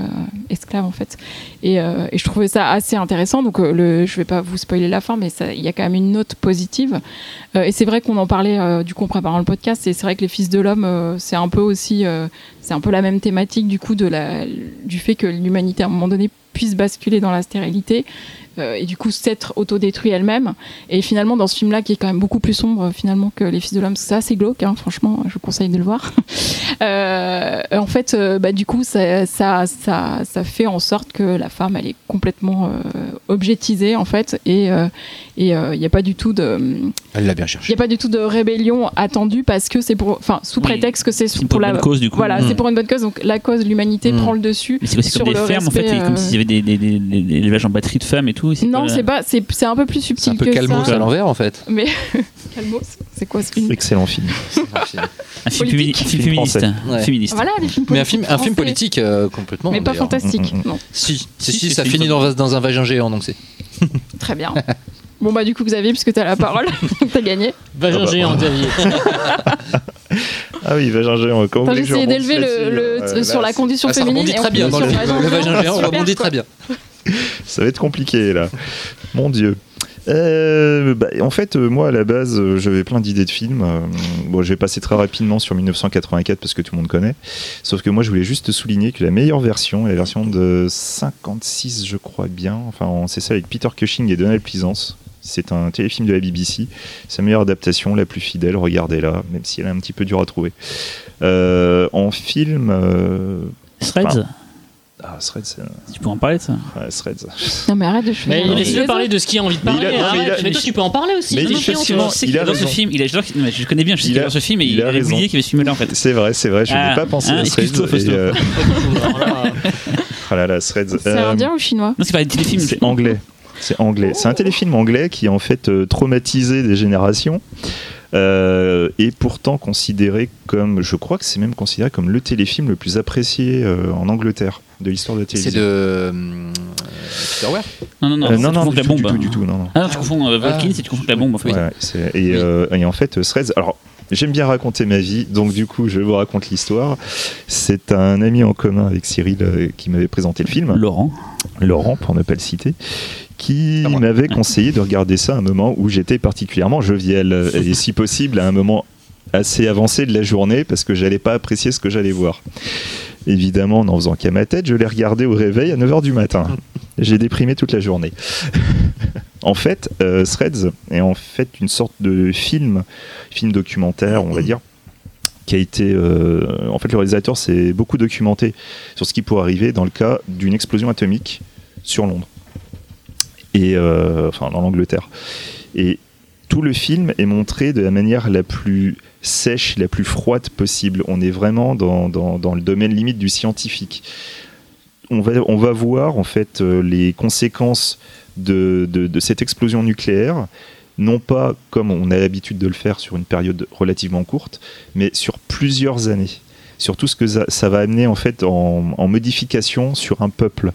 esclave, en fait. Et, je trouvais ça assez intéressant. Donc, le, je vais pas vous spoiler la fin, mais il y a quand même une note positive. Euh, et c'est vrai qu'on en parlait euh, du coup en préparant le podcast. Et c'est vrai que les Fils de l'homme, euh, c'est un peu aussi, c'est un peu la même thématique du coup de la, du fait que l'humanité à un moment donné puisse basculer dans la stérilité. euh, et du coup s'être autodétruit elle-même et finalement dans ce film là qui est quand même beaucoup plus sombre euh, finalement que les fils de l'homme c'est assez glauque hein, franchement je vous conseille de le voir *laughs* euh, en fait euh, bah, du coup ça, ça, ça, ça fait en sorte que la femme elle est complètement euh, objetisée en fait et euh, et il n'y a pas du tout de Elle l'a bien il n'y a pas du tout de rébellion attendue parce que c'est pour enfin sous Oui. prétexte que c'est pour pour la une bonne cause, du coup. voilà Mm. c'est pour une bonne cause donc la cause de l'humanité Mm. prend le dessus Mais c'est aussi sur comme des le fermes en fait, comme s'il y avait des, des, des, des- des élevages en batterie de femmes et tout. non pas- c'est pas c'est c'est un peu plus C'est subtil un peu que calmos ça à l'envers en fait. mais *laughs* calmos c'est quoi ce film? Excellent film. un film, un film Film féministe. français. Ouais. féministe. voilà des films Mais un politiques film, un film politique euh, complètement. mais pas fantastique Mm, mm, mm. non Si, si, Si, si, si, ça finit dans, dans un vagin géant donc c'est. très bien *laughs* bon bah du coup Xavier puisque t'as la parole *laughs* t'as gagné Vagin Ah bah, géant. Xavier. *laughs* Ah oui, vagin géant. Comment Enfin, j'essayais d'élever le, le- Euh, sur là, la condition Ah, ça féminine rebondit et on très bien dans le, le vagin géant, Super, rebondit quoi. très bien. *laughs* Ça va être compliqué là. Mon Dieu. Euh, bah, en fait, euh, moi à la base, euh, j'avais plein d'idées de films. Euh, bon, je vais passer très rapidement sur 1984 parce que tout le monde connaît. Sauf que moi, je voulais juste souligner que la meilleure version est la version de 56, je crois bien. Enfin, c'est ça avec Peter Cushing et Donald Pleasance. C'est un téléfilm de la BBC. Sa meilleure adaptation, la plus fidèle, regardez-la, même si elle est un petit peu dure à trouver. Euh, en film. euh, Threads, Ah, Threads, c'est- tu peux en parler de ça ouais, Threads. non mais arrête de choisir Mais laisse-le parler de ce qu'il a envie de Mais il parler. a- non, mais il a-. Mais toi, tu peux en parler aussi. mais chiant, effectivement. Je sais il qu'il a ce film, il a- mais je connais bien, je sais Il qu'il a- adore ce film et il a oublié qu'il avait ce film là en fait. C'est vrai, c'est vrai, je Ah, n'ai pas pensé ah, à Threads. Fausto. et, euh, *laughs* là, ah là là, Threads. c'est Euh, indien ou chinois Non, c'est pas des téléfilms. C'est anglais. C'est anglais. C'est un téléfilm anglais qui a en fait euh, traumatisé des générations euh, et pourtant considéré comme, je crois que c'est même considéré comme le téléfilm le plus apprécié euh, en Angleterre de l'histoire de la C'est télévision. de. euh, Peter Non, non, non, Euh, tu non, non, confonds du la tout, du bombe. tout, du tout, non, non. Ah non, tu confonds euh, Volkins Ah. et tu confonds la bombe en fait. Ouais, c'est- et, Oui. et en fait, Threads, alors j'aime bien raconter ma vie, donc du coup, je vous raconte l'histoire. C'est un ami en commun avec Cyril euh, qui m'avait présenté le film. Laurent. Laurent, pour ne pas le citer, qui m'avait conseillé de regarder ça à un moment où j'étais particulièrement jovial, *laughs* et si possible à un moment assez avancé de la journée, parce que j'allais pas apprécier ce que j'allais voir. Évidemment, en faisant qu'à ma tête, je l'ai regardé au réveil à 9h du matin. *laughs* J'ai déprimé toute la journée. *laughs* en fait, euh, Threads est en fait une sorte de film, film documentaire, on va dire, qui a été. euh, en fait, le réalisateur s'est beaucoup documenté sur ce qui pourrait arriver dans le cas d'une explosion atomique sur Londres. Euh, enfin, dans l'Angleterre. Et tout le film est montré de la manière la plus sèche, la plus froide possible. On est vraiment dans, le domaine limite du scientifique. On va, voir en fait euh, les conséquences de, cette explosion nucléaire, non pas comme on a l'habitude de le faire sur une période relativement courte, mais sur plusieurs années. Sur tout ce que ça, va amener en fait en, en modification sur un peuple.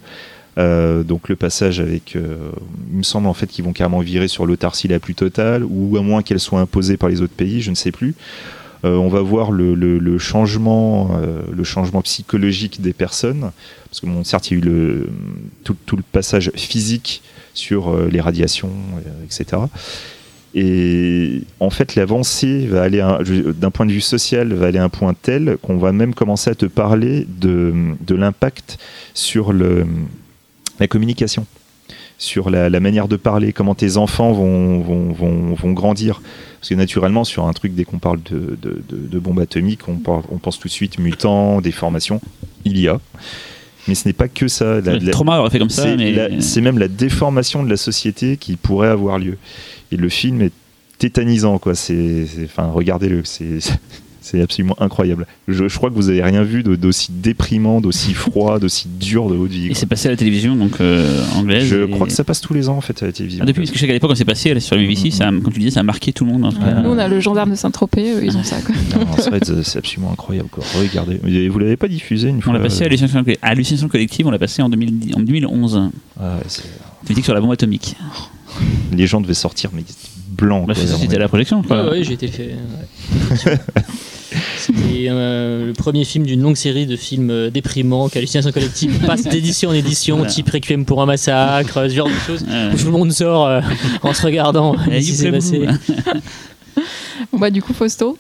Euh, donc le passage avec, euh, il me semble en fait qu'ils vont carrément virer sur l'autarcie la plus totale, ou à moins qu'elle soit imposée par les autres pays, je ne sais plus. Euh, on va voir le, changement, le changement psychologique des personnes, parce que certes il y a eu tout, le passage physique sur les radiations, etc. Et en fait, l'avancée va aller d'un point de vue social va aller à un point tel qu'on va même commencer à te parler de l'impact sur le, la communication, sur la, la manière de parler, comment tes enfants vont, vont, vont, vont grandir. Parce que naturellement, sur un truc, dès qu'on parle de, de, de, de bombes atomiques, on, on pense tout de suite mutants, déformations. Il y a. Mais ce n'est pas que ça. La- Le la- trauma aurait fait comme ça, c'est mais. c'est même la déformation de la société qui pourrait avoir lieu. Et le film est tétanisant, quoi. C'est- enfin, regardez-le. C'est, C'est absolument incroyable. Je, je crois que vous avez rien vu de- d'aussi déprimant, d'aussi *laughs* froid, d'aussi dur de votre vie. Et quoi. c'est passé à la télévision donc euh, anglaise. Je et- crois que ça passe tous les ans en fait à la télévision. Ah, depuis, parce que je sais qu'à l'époque, quand c'est passé sur le BBC, ça, a- comme tu disais, ça a marqué tout le monde. en. Nous, on a le gendarme de Saint-Tropez, ils ont ça. Quoi. C'est absolument incroyable. Quoi. Regardez. Et Vous l'avez pas diffusé une On fois l'a passé à hallucination, à hallucination collective, on l'a passé en, 2010 en 2011. Ah ouais, c'est- Politique sur la bombe atomique. Les gens devaient sortir mais blancs. Bah, quoi, c'était à la projection, je crois. Ouais, ouais, j'ai été fait. ouais. *laughs* C'était euh, le premier film d'une longue série de films euh, déprimants qu'Hallucination Collective *laughs* passe d'édition en édition, Voilà. type Requiem pour un massacre, ce genre de choses. Où tout le monde sort euh, en se regardant. s'est play passé. Bon, bah, du coup, Fausto.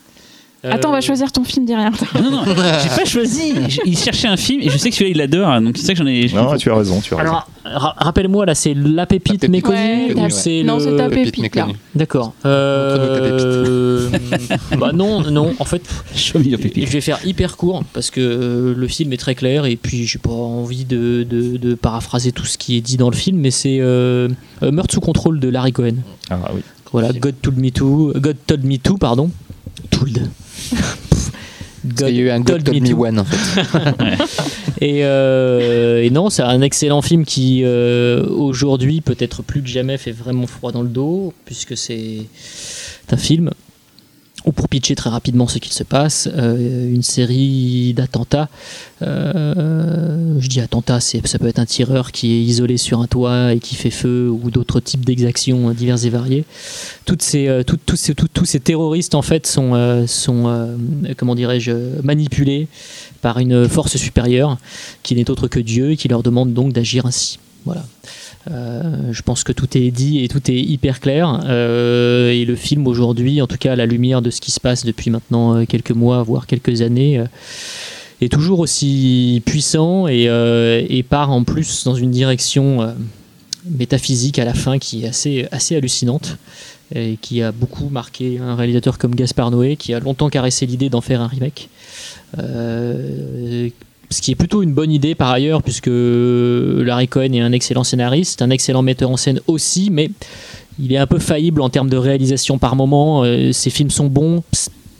Attends, on va choisir ton film derrière. Non, non, j'ai pas choisi. Il cherchait un film et je sais que celui-là il l'adore, donc c'est ça que j'en ai. Non, tu as raison, tu as raison. Alors, ra- rappelle-moi, là, c'est la pépite méconnue Ouais, ou la- c'est non, le... c'est ta Pépite. D'accord. Euh, *laughs* bah non, non, en fait, je vais faire hyper court parce que euh, le film est très clair et puis j'ai pas envie de, de- de paraphraser tout ce qui est dit dans le film, mais c'est euh, euh, Meurtre sous contrôle de Larry Cohen. Ah oui. Voilà, God told me to, God told me to, pardon. Told. Parce qu'il y a eu un God Told Me. One en fait. *laughs* Et, euh, et non, c'est un excellent film qui euh, aujourd'hui peut-être plus que jamais fait vraiment froid dans le dos puisque c'est un film ou pour pitcher très rapidement ce qu'il se passe, euh, une série d'attentats. euh, je dis attentats, ça peut être un tireur qui est isolé sur un toit et qui fait feu, ou d'autres types d'exactions euh, diverses et variées. Tous ces, terroristes en fait sont, sont comment dirais-je, manipulés par une force supérieure qui n'est autre que Dieu et qui leur demande donc d'agir ainsi. Voilà. Euh, je pense que tout est dit et tout est hyper clair. Euh, et le film aujourd'hui, en tout cas à la lumière de ce qui se passe depuis maintenant euh, quelques mois, voire quelques années, est toujours aussi puissant et, part en plus dans une direction métaphysique à la fin qui est assez, hallucinante et qui a beaucoup marqué un réalisateur comme Gaspard Noé qui a longtemps caressé l'idée d'en faire un remake. Ce qui est plutôt une bonne idée par ailleurs, puisque Larry Cohen est un excellent scénariste, un excellent metteur en scène aussi, mais il est un peu faillible en termes de réalisation par moment. Euh, ses films sont bons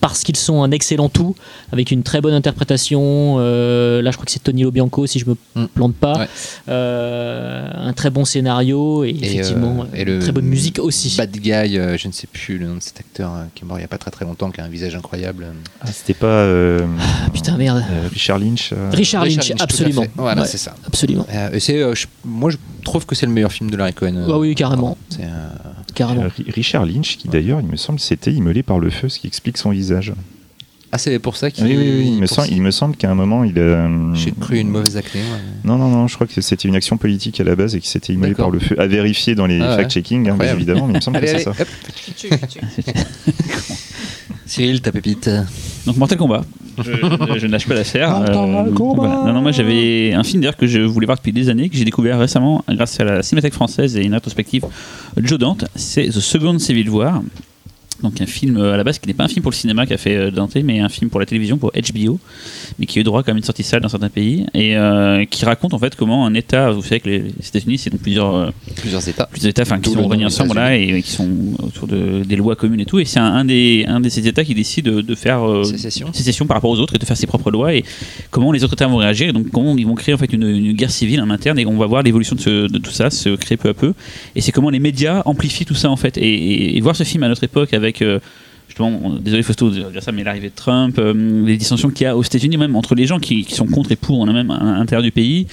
parce qu'ils sont un excellent tout, avec une très bonne interprétation. Euh, là, je crois que c'est Tony Lobianco, si je me Mm. plante pas. Ouais. Euh, un très bon scénario et, Et, effectivement euh, et une le très bonne musique aussi. Bad Guy, euh, je ne sais plus le nom de cet acteur euh, qui est mort il n'y a pas très très longtemps, qui a un visage incroyable. Ah, c'était pas euh, Ah, putain, merde. euh, Richard Lynch. euh, Richard Lynch, absolument. Voilà, Ouais, c'est ça. absolument. Euh, et c'est, euh, je- moi, je trouve que c'est le meilleur film de Larry Cohen. euh, Ah oui, carrément. C'est, euh, Carrément. Ri- Richard Lynch, qui d'ailleurs, il me semble, s'était immolé par le feu, ce qui explique son visage. Ah, c'est pour ça qu'il. Oui, oui, oui, il me semble, il me semble qu'à un moment, il a. J'ai cru une mauvaise acné. ouais. Non, non, non, je crois que c'était une action politique à la base et qu'il s'était immolé par le feu. À vérifier dans les Ah ouais. fact-checking, hein, évidemment, mais il me semble Allez, que allez, c'est ça. hop. *laughs* Cyril, ta pépite. Donc Mortal Kombat. Je, je- lâche pas l'affaire. Kombat. voilà. Non, non, moi j'avais un film d'ailleurs que je voulais voir depuis des années, que j'ai découvert récemment grâce à la Cinémathèque française et une rétrospective Joe Dante. C'est The Second Civil War. Donc un film euh, à la base qui n'est pas un film pour le cinéma qu'a fait euh, Dante, mais un film pour la télévision, pour HBO, mais qui a eu droit quand même une sortie salle dans certains pays, et euh, qui raconte en fait comment un État, vous savez que les, les États-Unis c'est donc plusieurs euh, Plusieurs états. plusieurs États enfin, qui sont réunis ensemble voilà, et, qui sont autour de, des lois communes et tout. Et c'est un, un des, un de ces États qui décide de, de faire euh, Sécession. sécession par rapport aux autres et de faire ses propres lois et comment les autres États vont réagir. Et donc comment ils vont créer en fait une, une guerre civile en interne et on va voir l'évolution de, tout ça se créer peu à peu. Et c'est comment les médias amplifient tout ça en fait. Et, et- et voir ce film à notre époque avec euh, justement, désolé Fausto de dire ça, mais l'arrivée de Trump, euh, les dissensions qu'il y a aux États-Unis, même entre les gens qui, sont contre et pour, on a même à l'intérieur du pays,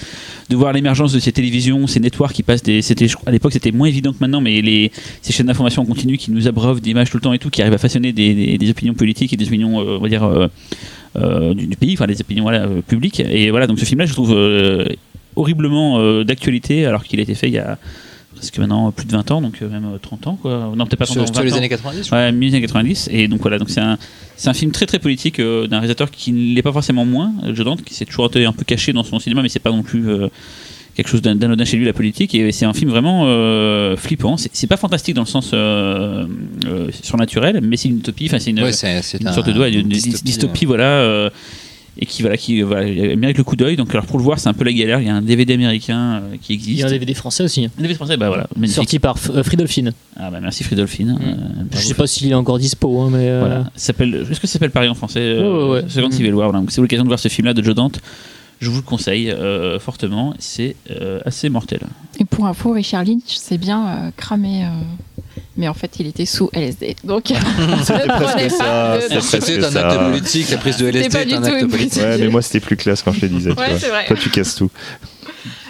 de voir l'émergence de ces télévisions, ces networks qui passent des. À l'époque, c'était moins évident que maintenant, mais les, ces chaînes d'information en continu qui nous abreuvent d'images tout le temps et tout, qui arrivent à façonner des, des- opinions politiques et des opinions, euh, on va dire, euh, du, pays, enfin, des opinions publiques. Et voilà, donc ce film-là, je trouve horriblement d'actualité, alors qu'il a été fait il y a presque maintenant plus de 20 ans, donc euh, même euh, 30 ans, quoi. Non, peut-être pas 30 Sur, ans, sur 20 les ans. années 90, je crois. Ouais, 1990. Et donc voilà, donc c'est un, c'est un film très très politique euh, d'un réalisateur qui ne l'est pas forcément moins, euh, Joe Dante, qui s'est toujours été un peu caché dans son cinéma, mais c'est pas non plus euh, quelque chose d'an- d'anodin chez lui la politique. Et c'est un film vraiment euh, flippant. C'est c'est pas fantastique dans le sens euh, euh, surnaturel, mais c'est une utopie. Enfin, c'est une, Ouais, c'est, c'est une un- sorte de, ouais, une dystopie, voilà. Et qui voilà qui voilà mérite le coup d'œil. Donc alors pour le voir, c'est un peu la galère. Il y a un DVD américain euh, qui Il existe. y a un DVD français aussi, hein. Un DVD français, bah voilà, magnifique. sorti par F- euh, Fridolfin. Ah bah merci Fridolfine. Mm. Euh, Je sais pas s'il est encore dispo, hein, mais euh, Voilà. S'appelle. Est-ce que ça s'appelle Paris en français euh, Ouais, ouais, ouais. Second Mm. Civil War. Voilà. Donc, C'est l'occasion de voir ce film-là de Joe Dante. Je vous le conseille euh, fortement. C'est euh, assez mortel. Et pour info, Richard Lynch s'est bien euh, cramé. Mais en fait, il était sous LSD. Donc, *laughs* C'était un ça. acte politique, la prise de LSD pas est du un tout acte une politique. Ouais, mais moi c'était plus classe quand je te disais. tu Ouais, vois. c'est vrai. Toi tu casses tout.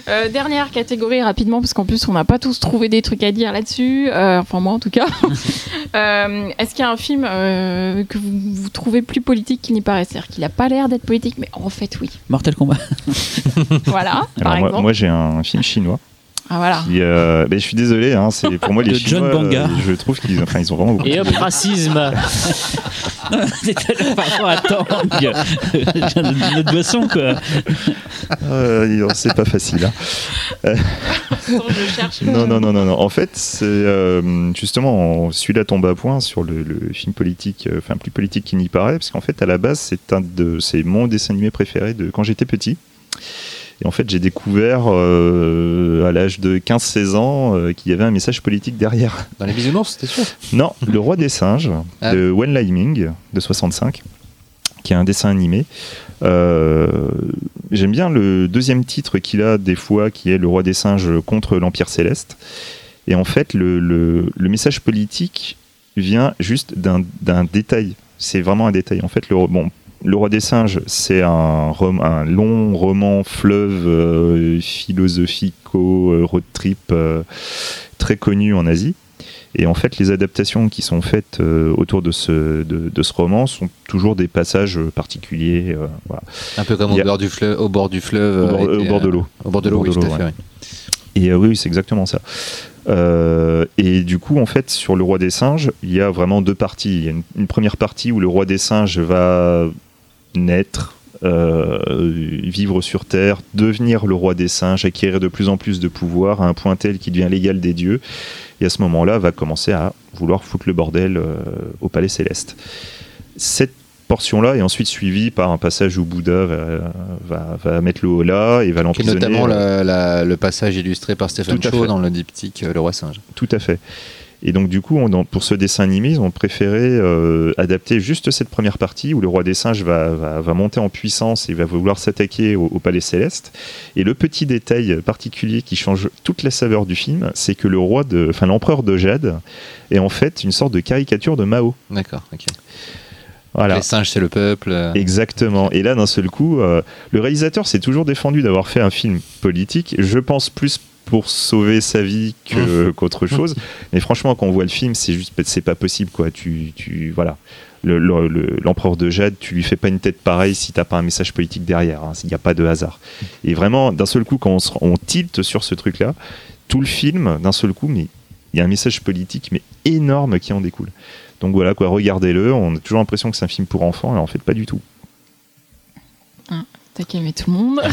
Euh, dernière catégorie rapidement, parce qu'en plus, on n'a pas tous trouvé des trucs à dire là-dessus. Euh, enfin, moi en tout cas. *laughs* Euh, Est-ce qu'il y a un film euh, que vous, vous trouvez plus politique qu'il n'y paraît? C'est-à-dire qu'il n'a pas l'air d'être politique, mais en fait, oui. Mortel Kombat. *laughs* Voilà, par Alors moi, exemple. moi, j'ai un film chinois. Ah, voilà. Qui, euh, ben, je suis désolé, hein, c'est pour moi *laughs* les De John Chinois. Banga. euh, je trouve qu'ils, enfin, ils ont vraiment beaucoup. Et hop, racisme C'était par rapport à Tang. *laughs* Notre boisson, quoi. Euh, c'est pas facile. hein. Attends, je. *laughs* Non, non, non, non, non. En fait, c'est euh, justement celui-là tombe à point sur le, le film politique, euh, enfin plus politique qu'il n'y paraît, parce qu'en fait, à la base, c'est un de, c'est mon dessin animé préféré de quand j'étais petit. Et en fait, j'ai découvert euh, à l'âge de 15-16 ans euh, qu'il y avait un message politique derrière. Dans les bisounours, c'était sûr? Non, Le Roi des Singes Ah. de Wen Lai-ming de 65, qui est un dessin animé. Euh, J'aime bien le deuxième titre qu'il a des fois, qui est Le Roi des Singes contre l'Empire Céleste. Et en fait, le, le- le message politique vient juste d'un d'un détail. C'est vraiment un détail. En fait, le, bon, le Roi des Singes, c'est un, long roman fleuve euh, philosophico, euh, road trip euh, très connu en Asie. Et en fait, les adaptations qui sont faites euh, autour de ce, de, de ce roman sont toujours des passages particuliers. euh, voilà. Un peu comme au a- bord du fleuve, au bord du fleuve, Au bord- euh, au et, bord de l'eau. Au bord de l'eau, Au oui, tout à fait. Et oui, c'est exactement ça. Et du coup, en fait, sur le roi des singes, il y a vraiment deux parties. Il y a une, une première partie où le roi des singes va naître, euh, vivre sur Terre, devenir le roi des singes, acquérir de plus en plus de pouvoir à un point tel qu'il devient l'égal des dieux. Et à ce moment-là, va commencer à vouloir foutre le bordel euh, au palais céleste. Cette portion-là est ensuite suivie par un passage où Bouddha va, va, va mettre le holà et va l'emprisonner. notamment euh, la- la- le passage illustré par Stephen Chow dans le diptyque euh, Le Roi Singe. Tout à fait. Et donc du coup, on- pour ce dessin animé, ils ont préféré euh, adapter juste cette première partie où le roi des singes va, va- va monter en puissance et va vouloir s'attaquer au, au palais céleste. Et le petit détail particulier qui change toute la saveur du film, c'est que le roi de, enfin l'empereur de Jade est en fait une sorte de caricature de Mao. D'accord, ok. Voilà. Les singes, c'est le peuple. euh, Exactement. Et là, d'un seul coup, euh, le réalisateur s'est toujours défendu d'avoir fait un film politique. Je pense plus pour sauver sa vie que *laughs* qu'autre chose. Mais franchement, quand on voit le film, c'est juste, c'est pas possible, quoi. Tu, tu, voilà. Le- le- le- L'empereur de Jade, tu lui fais pas une tête pareille si t'as pas un message politique derrière. hein. Il n'y a pas de hasard. Et vraiment, d'un seul coup, quand on, se, on tilte sur ce truc-là, tout le film, d'un seul coup, mais il y a un message politique mais énorme qui en découle. Donc voilà, quoi, regardez-le. On a toujours l'impression que c'est un film pour enfants, et en fait, pas du tout. T'as calmé tout le monde. *laughs*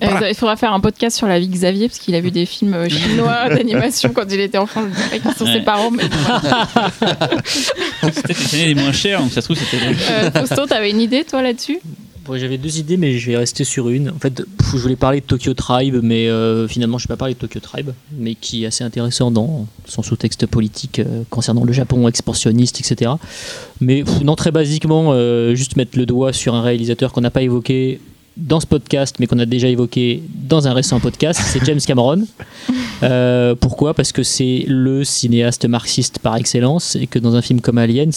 Euh, il faudra faire un podcast sur la vie de Xavier, parce qu'il a vu des films euh, chinois *laughs* d'animation quand il était enfant. Je dirais qu'ils sont Ouais. ses parents, mais. *laughs* C'était les moins chères, donc ça se trouve, c'était. Euh, Fausto, t'avais une idée, toi, là-dessus? J'avais deux idées, mais je vais rester sur une. En fait, je voulais parler de Tokyo Tribe, mais euh, finalement, je ne vais pas parler de Tokyo Tribe, mais qui est assez intéressant dans son sous-texte politique euh, concernant le Japon expansionniste, etc. Mais pff, non, très basiquement, euh, juste mettre le doigt sur un réalisateur qu'on n'a pas évoqué dans ce podcast, mais qu'on a déjà évoqué dans un récent podcast, c'est James Cameron. *laughs* Euh, pourquoi? Parce que c'est le cinéaste marxiste par excellence, et que dans un film comme Aliens,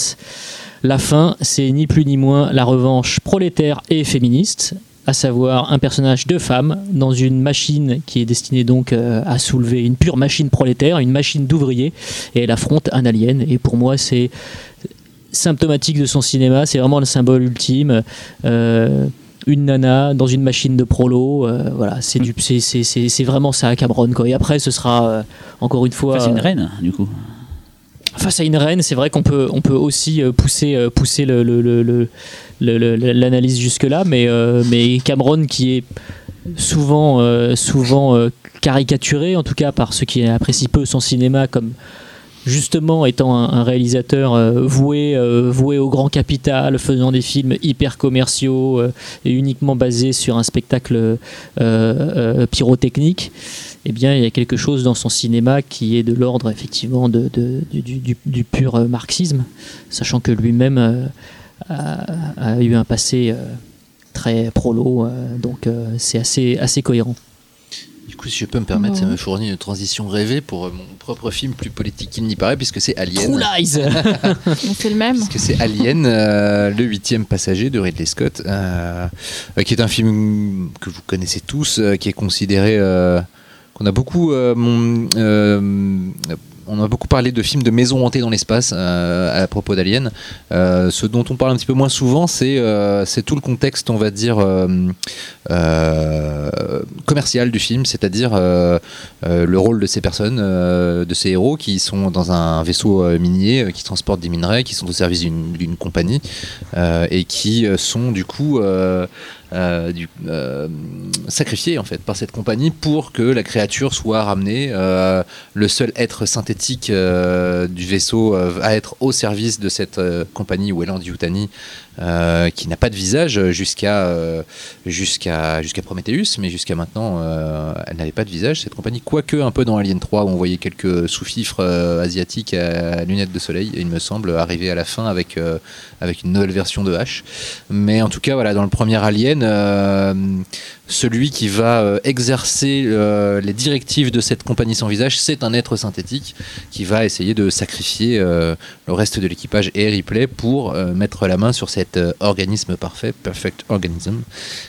la fin, c'est ni plus ni moins la revanche prolétaire et féministe, à savoir un personnage de femme dans une machine qui est destinée donc euh, à soulever une pure machine prolétaire, une machine d'ouvrier, et elle affronte un alien. Et pour moi, c'est symptomatique de son cinéma, c'est vraiment le symbole ultime. Euh, une nana dans une machine de prolo, euh, voilà, c'est du, c'est, c'est, c'est, c'est vraiment ça à Cameron quoi. Et après, ce sera euh, encore une fois Enfin, c'est une reine, du coup. Face à une reine, c'est vrai qu'on peut, on peut aussi pousser, l'analyse jusque-là, mais, euh, mais Cameron qui est souvent, euh, euh, caricaturé, en tout cas par ceux qui apprécient peu son cinéma comme, justement étant un, réalisateur euh, voué, euh, voué au grand capital, faisant des films hyper commerciaux euh, et uniquement basés sur un spectacle pyrotechnique, eh bien, il y a quelque chose dans son cinéma qui est de l'ordre effectivement du, pur marxisme, sachant que lui-même a, a eu un passé très prolo, donc c'est assez, assez cohérent. Coup, si je peux me permettre, ça me fournit une transition rêvée pour euh, mon propre film plus politique qu'il n'y paraît, puisque c'est Alien. True Lies *laughs* c'est le même. Parce que c'est Alien, euh, le huitième passager de Ridley Scott, euh, euh, qui est un film que vous connaissez tous, euh, qui est considéré, euh, qu'on a beaucoup, euh, mon- euh, on a beaucoup parlé de films de maisons hantées dans l'espace euh, à propos d'Alien. Euh, ce dont on parle un petit peu moins souvent, c'est euh, tout le contexte, on va dire, commercial du film, c'est-à-dire le rôle de ces personnes, de ces héros qui sont dans un vaisseau minier, qui transportent des minerais, qui sont au service d'une compagnie et qui sont du coup du- euh, sacrifiés en fait par cette compagnie pour que la créature soit ramenée. Euh, le seul être synthétique euh, du vaisseau euh, va être au service de cette euh, compagnie Welland Yutani euh, qui n'a pas de visage jusqu'à euh, jusqu'à Prometheus, mais jusqu'à maintenant, euh, elle n'avait pas de visage cette compagnie. Quoique un peu dans Alien 3 où on voyait quelques sous-fifres asiatiques à lunettes de soleil, il me semble, arriver à la fin avec avec une nouvelle version de H. Mais en tout cas, voilà, dans le premier Alien, celui qui va euh, exercer euh, les directives de cette compagnie sans visage, c'est un être synthétique qui va essayer de sacrifier euh, le reste de l'équipage et Ripley pour mettre la main sur cet organisme parfait, perfect organism.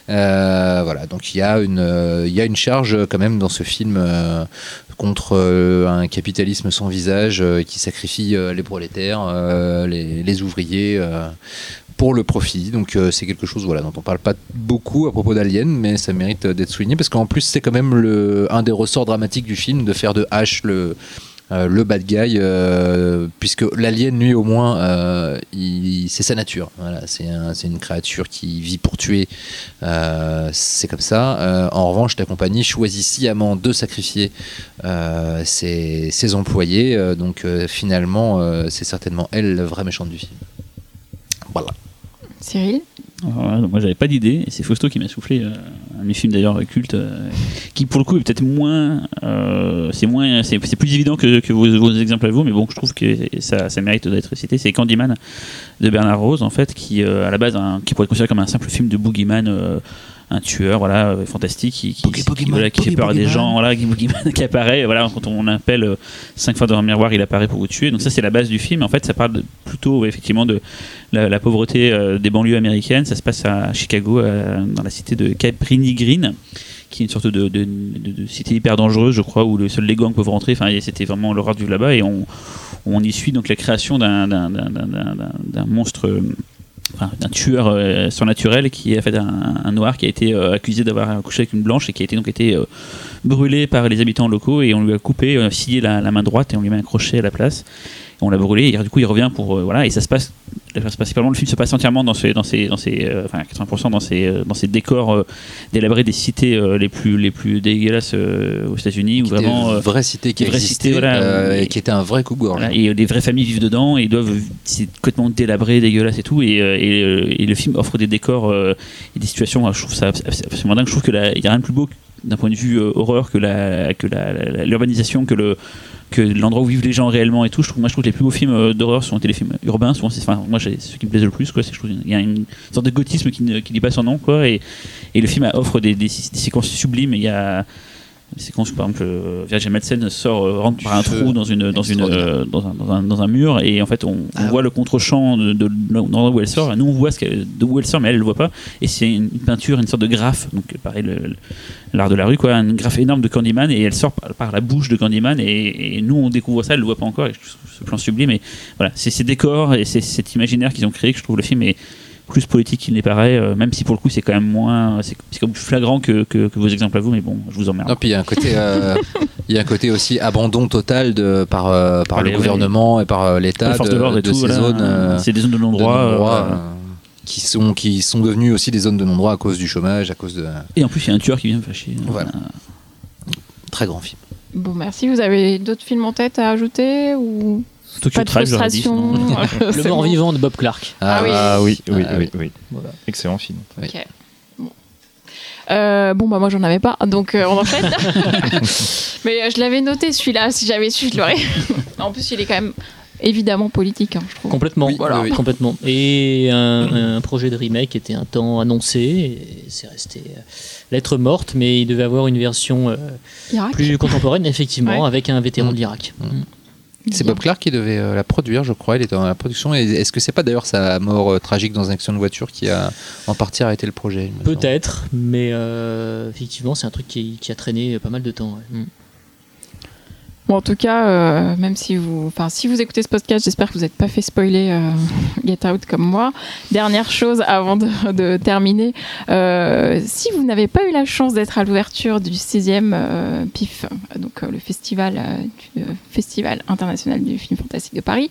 Voilà, donc il y a une charge quand même dans ce film contre un capitalisme sans visage qui sacrifie les prolétaires, les ouvriers. Pour le profit, donc euh, c'est quelque chose voilà dont on parle pas beaucoup à propos d'Alien, mais ça mérite euh, d'être souligné parce qu'en plus c'est quand même le un des ressorts dramatiques du film de faire de H le euh, le bad guy, puisque l'alien, lui, au moins, c'est sa nature. Voilà, c'est un- une créature qui vit pour tuer. C'est comme ça. En revanche, ta compagnie choisit sciemment de sacrifier ses, employés. Donc, finalement, c'est certainement elle, la vraie méchante du film. Voilà. Cyril donc moi j'avais pas d'idée c'est Fausto qui m'a soufflé euh, un de mes films d'ailleurs culte euh, qui pour le coup est peut-être moins euh, c'est moins c'est plus évident que, vos, exemples à vous mais bon je trouve que ça, mérite d'être cité. C'est Candyman de Bernard Rose en fait qui à la base qui pourrait être considéré comme un simple film de boogeyman un tueur voilà euh, fantastique qui, qui, Boogie, qui- Boogeyman, voilà, qui fait peur à des gens voilà qui, *laughs* apparaît voilà quand on l'appelle euh, cinq fois dans un miroir il apparaît pour vous tuer donc ça c'est la base du film en fait ça parle plutôt effectivement de la, la pauvreté euh, des banlieues américaines. Ça se passe à Chicago, euh, dans la cité de Cabrini Green, qui est une sorte de, de- de- de cité hyper dangereuse, je crois, où le seul les gangs peuvent rentrer. Enfin, c'était vraiment l'horreur du là-bas. Et on, on y suit donc la création d'un monstre. Enfin, tueur euh, surnaturel qui est en fait un, noir qui a été euh, accusé d'avoir couché avec une blanche et qui a été euh, brûlé par les habitants locaux et on lui a coupé, scié la, la main droite et on lui met un crochet à la place. On l'a brûlé et du coup il revient pour euh, voilà et ça se passe principalement le film se passe entièrement dans ces dans ces dans ces euh, enfin 80% dans ces euh, dans ces décors euh, délabrés des cités les plus les plus dégueulasses aux États-Unis où vraiment vraie cité qui existait cité, voilà, et- et qui était un vrai coup-gorge. voilà, et des vraies familles vivent dedans et ils doivent c'est complètement délabré dégueulasse et tout et, et, et le film offre des décors et des situations je trouve ça abs- abs- absolument dingue je trouve que il y a rien de plus beau d'un point de vue euh, horreur que la que l'urbanisation que le que l'endroit où vivent les gens réellement et tout je trouve moi je trouve que les plus beaux films euh, d'horreur sont des téléfilms urbains souvent c'est enfin moi j'ai ce qui me plaise le plus quoi c'est je trouve qu'il y a une sorte de gothisme qui ne qui dit pas son nom quoi et, et le film offre des, des, des séquences sublimes il y a des séquences où par exemple euh, Virgin Madsen sort euh, rentre par un feu. trou dans une dans une euh, dans un, dans un, dans un mur et en fait on, on Ah. voit le contre-champ de, de, où elle sort et nous on voit d'où elle sort mais elle le voit pas et c'est une, une peinture une sorte de graphe. Donc pareil l'art de la rue quoi un graphe énorme de Candyman et elle sort par, par la bouche de Candyman et, et nous on découvre ça elle le voit pas encore et ce plan sublime et voilà c'est ces décors et c'est cet imaginaire qu'ils ont créé que je trouve le film est plus politique qu'il n'est paraît euh, même si pour le coup c'est quand même moins c'est comme plus flagrant que, que, que vos exemples à vous mais bon je vous emmerde Non, puis il y a un côté, euh, il y a un côté aussi abandon total de par euh, par Par le les- gouvernement et par euh, l'État de, de ces voilà. zones. euh, c'est des zones de non-droit qui sont qui sont devenues aussi des zones de non-droit à cause du chômage, à cause de et en plus il y a un tueur qui vient me fâcher Voilà. très grand film. Bon, merci. Vous avez d'autres films en tête à ajouter ou Tokyo pas de dit, frustration. *laughs* C'est Le bon. mort-vivant de Bob Clark. Ah oui. Ah oui, oui, Ah oui, oui. Voilà. Excellent film. Ok. Euh, bon, bah moi j'en avais pas, donc euh, on enchaîne. *laughs* Mais euh, je l'avais noté celui-là, si j'avais su, je l'aurais. *laughs* en plus, il est quand même évidemment politique, hein, je trouve. Complètement. Oui, voilà, oui, oui. complètement. Et un, un projet de remake était un temps annoncé. C'est resté euh, lettre morte, mais il devait avoir une version euh, plus contemporaine, effectivement, Ouais. avec un vétéran Mm. de l'Irak. Mm. C'est Bob Clark qui devait euh, la produire, je crois. Il était dans la production. Et est-ce que c'est pas d'ailleurs sa mort euh, tragique dans un accident de voiture qui a en partie arrêté le projet Peut-être, mais euh, effectivement, c'est un truc qui, qui a traîné pas mal de temps. ouais. Bon, en tout cas, euh, même si vous, enfin, si vous écoutez ce podcast, j'espère que vous n'êtes pas fait spoiler euh, *laughs* Get Out comme moi. Dernière chose avant de, de terminer, euh, si vous n'avez pas eu la chance d'être à l'ouverture du 6e euh, PIF, donc euh, le festival, euh, du, euh, festival international du film fantastique de Paris,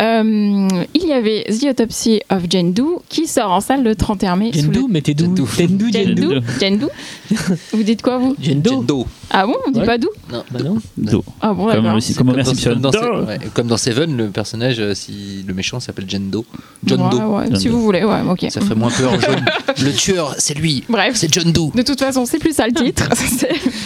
euh, il y avait The Autopsy of Jane Doe qui sort en salle le 31 mai. le- d'où Jendo. T'es d'où, Jane Doe Jane Doe *laughs* Vous dites quoi vous Jendo Jendo. Ah bon On dit Ouais. pas d'où Non. Bah non. Do. Ah bon, Comme, comme dans, Simpson. comme dans, Do. ouais, comme dans Seven, le personnage, euh, si le méchant s'appelle Jendo. John Ouais, Doe. ouais, John si Doe. vous voulez, ouais, ok. Ça ferait moins peur. John- *laughs* le tueur, c'est lui. Bref. C'est John Doe. De toute façon, c'est plus ça le titre. *laughs*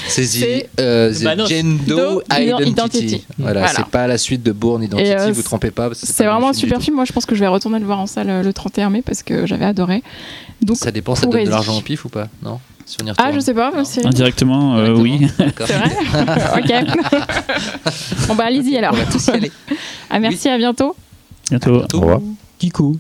C'est- The, euh, the Bah Jendo Do Identity. Identity. Voilà, Voilà. c'est pas la suite de Bourne Identity, euh, vous trompez pas. C'est vraiment un super film. Moi, je pense que je vais retourner le voir en salle euh, le 31 mai parce que j'avais adoré. Donc, Ça dépend, ça donne de l'argent au pif ou pas Non? Si on y ah, je sais pas, Non. Cyril. Indirectement, euh, oui. D'accord. C'est vrai *laughs* Ok. *laughs* bon, bah, allez-y alors. On va tous y aller. Ah, merci, à bientôt. Bientôt. Bientôt. Au revoir. Kikou.